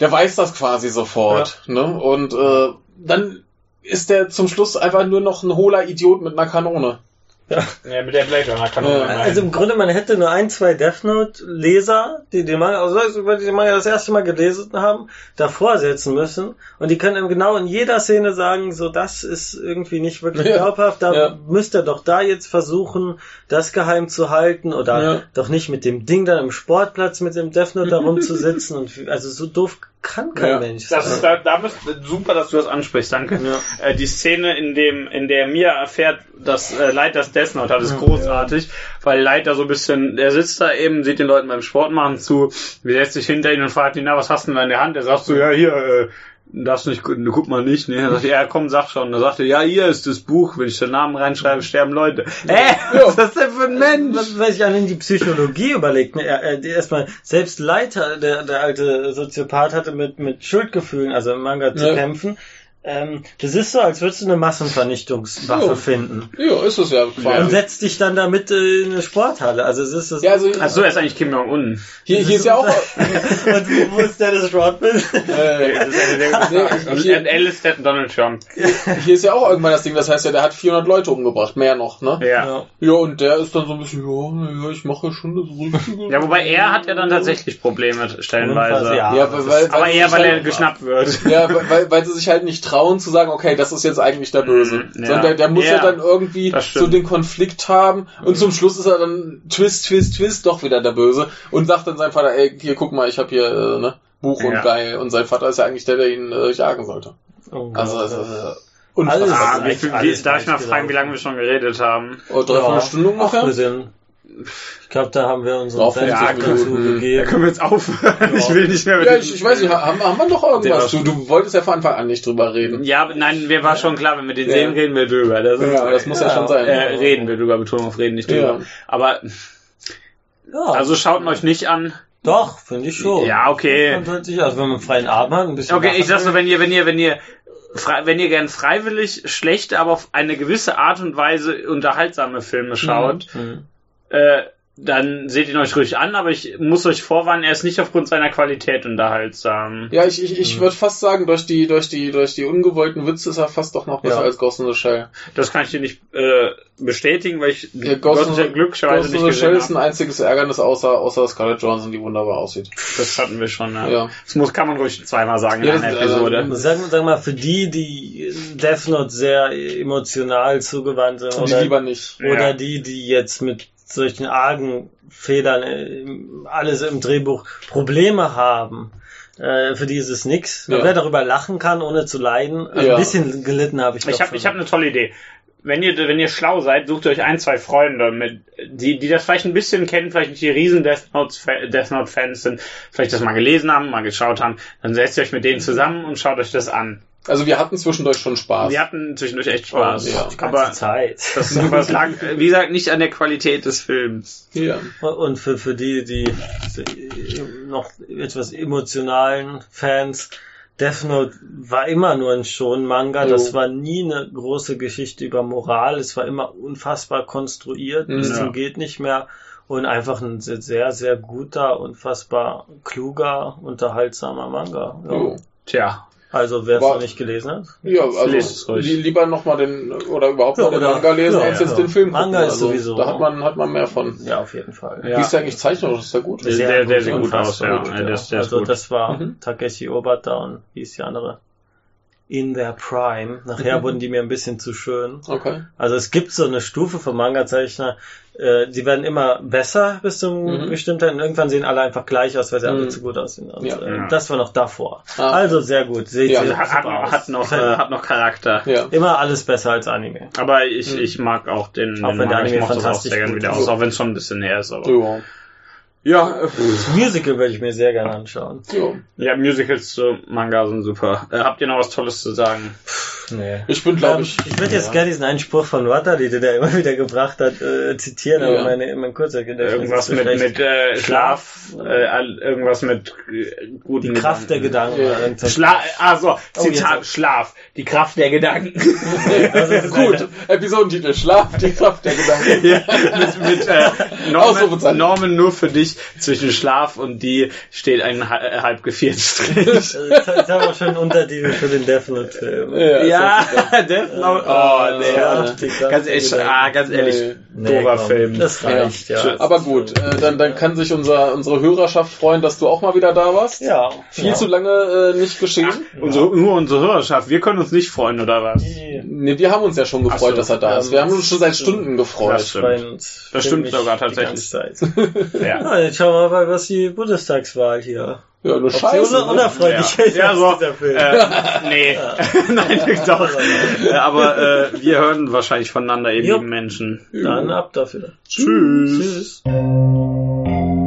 der weiß das quasi sofort. Ne? Und äh, dann ist der zum Schluss einfach nur noch ein hohler Idiot mit einer Kanone. Ja, mit der Blade Runner man Ja. Also im Grunde, man hätte nur ein, zwei Death Note-Leser, die den Manga, also über die den Manga das erste Mal gelesen haben, davor setzen müssen. Und die können ihm genau in jeder Szene sagen, so, das ist irgendwie nicht wirklich <laughs> Ja. glaubhaft, da Ja. müsst ihr doch da jetzt versuchen, das geheim zu halten oder Ja. doch nicht mit dem Ding dann im Sportplatz mit dem Death Note da rumzusitzen. Und, also so doof kann kein Ja. Mensch Das ist, da, da bist, super, dass du das ansprichst, danke. Ja. Äh, die Szene, in dem, in der Mia erfährt, dass äh, Light das Death Note hat, ist großartig, weil Light da so ein bisschen, er sitzt da eben, sieht den Leuten beim Sport machen zu, wie setzt sich hinter ihn und fragt ihn, na, was hast du denn da in der Hand? Er sagt so, ja, hier, äh, darfst nicht, gu- guck mal nicht, ne? Er sagt, ja, komm, sag schon. Da sagt er, ja, hier ist das Buch, wenn ich den Namen reinschreibe, sterben Leute. Äh, <laughs> was ist das denn für ein Mensch? Was, wenn ich an die Psychologie überlegt, ne, er, er, erstmal, selbst Leiter, der, der alte Soziopath hatte mit, mit Schuldgefühlen, also im Manga zu Ja. kämpfen. Ähm, das ist so, als würdest du eine Massenvernichtungswaffe Ja. finden. Ja, ist es ja Und quasi. setzt dich dann damit in eine Sporthalle. Also es ist das. Ja, also Ach so, er ist eigentlich Kim Jong-un. hier, hier ist ja auch. <laughs> Und wo, wo ist Dennis Rodman? Äh, Und der Donald Trump. hier ist ja auch irgendwann das Ding, das heißt ja, der hat 400 Leute umgebracht, mehr noch, ne? Ja. Ja. Und der ist dann so ein bisschen, ja, ja ich mache schon das Richtige. Ja, wobei er hat ja dann tatsächlich Probleme stellenweise. Ja, Ja, weil, weil, Aber eher, weil er halt, geschnappt wird. Ja, weil, weil, weil sie sich halt nicht trauen zu sagen, okay, das ist jetzt eigentlich der Böse. Mhm, ja. Sondern der, der muss ja, Ja, dann irgendwie so den Konflikt haben und zum Schluss ist er dann Twist, Twist, Twist doch wieder der Böse und sagt dann seinem Vater, ey, hier guck mal, ich habe hier äh, ne, Buch und Ja. geil und sein Vater ist ja eigentlich der, der ihn äh, jagen sollte. Oh, Also, also äh, Alles. unfassbar. Ah, wie viel, wie, alles darf ich mal fragen, wie lange wir schon geredet haben? Oh, dreiviertel Stunde Ach, wir ungefähr? Ich glaube, da haben wir Drauf Senf 50 dazu. Da können wir jetzt aufhören. <laughs> Ja. Ich will nicht mehr mit Ja, ich, ich weiß nicht, haben, haben wir noch irgendwas? Du, du wolltest ja von Anfang an nicht drüber reden. Ja, nein, mir war schon klar, wenn wir den Ja. sehen, reden wir drüber. Das, ist, Ja, aber das muss ja, Ja, schon sein. äh, reden wir drüber, Betonung auf reden, nicht drüber. Ja. Aber, Ja, also schaut ihn euch nicht an. doch, finde ich schon. Ja, okay. Man sollte sich, also wenn man freien Abend hat, ein bisschen. Okay, ich sag's nur, wenn ihr, wenn ihr, wenn ihr, frei, wenn ihr gern freiwillig schlechte, aber auf eine gewisse Art und Weise unterhaltsame Filme schaut, Mhm. Äh, dann seht ihn euch ruhig an, aber ich muss euch vorwarnen, er ist nicht aufgrund seiner Qualität unterhaltsam. Ja, ich, ich, ich würde fast sagen, durch die, durch die, durch die ungewollten Witze ist er fast doch noch besser Ja. als Ghost in the Shell. Das kann ich dir nicht äh, bestätigen, weil ich Ja, Ghost in the glücklicherweise Ghost nicht in the Shell ist ein einziges Ärgernis außer, außer Scarlett Johansson, die wunderbar aussieht. Das hatten wir schon, ja. Ja. Das muss, kann man ruhig zweimal sagen in Ja, einer das- Episode. also- Sag, sag mal, für die, die Death Note sehr emotional zugewandt sind, die oder, lieber nicht. oder Ja. die, die jetzt mit solchen argen Fehlern äh, alles im Drehbuch Probleme haben, äh, für die ist es nix. Ja. Wer darüber lachen kann, ohne zu leiden, also Ja. ein bisschen gelitten habe ich Ich habe hab eine tolle Idee. wenn ihr, wenn ihr schlau seid, sucht euch ein, zwei Freunde, mit, die, die das vielleicht ein bisschen kennen, vielleicht nicht die riesen Death Note, Death Note Fans sind, vielleicht das mal gelesen haben, mal geschaut haben, dann setzt ihr euch mit denen zusammen und schaut euch das an. Also wir hatten zwischendurch schon Spaß. Wir hatten zwischendurch echt Spaß. Oh, ja. Die ganze Aber Zeit. das, aber es lag, wie gesagt, nicht an der Qualität des Films. ja. Und für, für die, die noch etwas emotionalen Fans, Death Note war immer nur ein Shonen-Manga. Das war nie eine große Geschichte über Moral. Es war immer unfassbar konstruiert, bis Mhm. zum geht nicht mehr. Und einfach ein sehr, sehr, guter, unfassbar kluger, unterhaltsamer Manga. Ja. Jo. Tja, Also wer es noch nicht gelesen hat. Ja, also Lest es ruhig. li- lieber nochmal den oder überhaupt Ja, mal den oder- Manga lesen, ja, als jetzt ja. den Film Manga gucken. ist also, sowieso- Da hat man hat man mehr von. Ja, auf jeden Fall. Ja. Wie ist der eigentlich zeichnet? Ist der gut? Der- der- der sieht gut aus, ja. das- der ist also gut. das war Mhm. Takeshi Obata und wie ist die andere? In their Prime. Nachher Mhm. wurden die mir ein bisschen zu schön. Okay. Also es gibt so eine Stufe von Manga-Zeichner, äh, die werden immer besser bis zum Mhm. bestimmten und irgendwann sehen alle einfach gleich aus, weil sie alle Mhm. zu gut aussehen. Und, Ja. äh, das war noch davor. Ah. Also sehr gut. Seht Ja. ihr hat, hat, hat noch, äh, <laughs> hat noch Charakter. Ja. Immer alles besser als Anime. Aber ich, Mhm. ich mag auch den, Auch den wenn der ich Anime mochte das auch fantastisch sehr gerne gut wieder ist. aus, auch wenn es schon ein bisschen her ist. Aber. Ja. Ja, Das Musical würde ich mir sehr gerne anschauen. ja. ja, Musicals zu Manga sind super. Äh, habt ihr noch was Tolles zu sagen? Nee. Ich bin, glaube Ähm, ich. ich würde jetzt ja. gerne diesen einen Spruch von Watari, den er immer wieder gebracht hat, äh, zitieren, aber Ja. meine, mein kurzer Gedächtnis Irgendwas mit, mit äh, Schlaf, äh, irgendwas mit äh, guten Die Kraft der Gedanken. Ja. oder irgend so- Schla Oh, Zitat, jetzt- Schlaf, die Kraft der Gedanken. <laughs> Das ist <laughs> Gut, Episodentitel Schlaf, die Kraft der Gedanken. <laughs> ja, mit mit äh, Ausrufezeichen. Norman nur für dich zwischen Schlaf und die steht ein ha- halb gevierten Strich. Also Ich ich habe auch schon einen Untertitel für den Death Note Film. Ja, <laughs> Death Note. Oh, nee. Ja. Ganz Gedanken. ah, ganz ehrlich, Nee, doofer komm, Film. Das reicht, ja. Tschüss. Aber gut, äh, dann, dann kann sich unser, unsere Hörerschaft freuen, dass du auch mal wieder da warst. Ja. Viel ja. zu lange äh, nicht geschehen. Unsere, nur unsere Hörerschaft, wir können uns nicht freuen, oder was? Nee, wir haben uns ja schon gefreut, Ach so, dass er da ist. Wir haben uns schon seit Stunden gefreut. Das stimmt. Das Das stimmt sogar tatsächlich. <laughs> <laughs> Ja. Ja, jetzt schauen wir mal, was die Bundestagswahl hier. Ja, nur Scheiße. oder ne? unerfreulich Ja, ist ja als so, äh, nee, <laughs> nein, doch. Aber äh, wir hören wahrscheinlich voneinander, lieben Menschen. Dann ab dafür. Tschüss. Tschüss.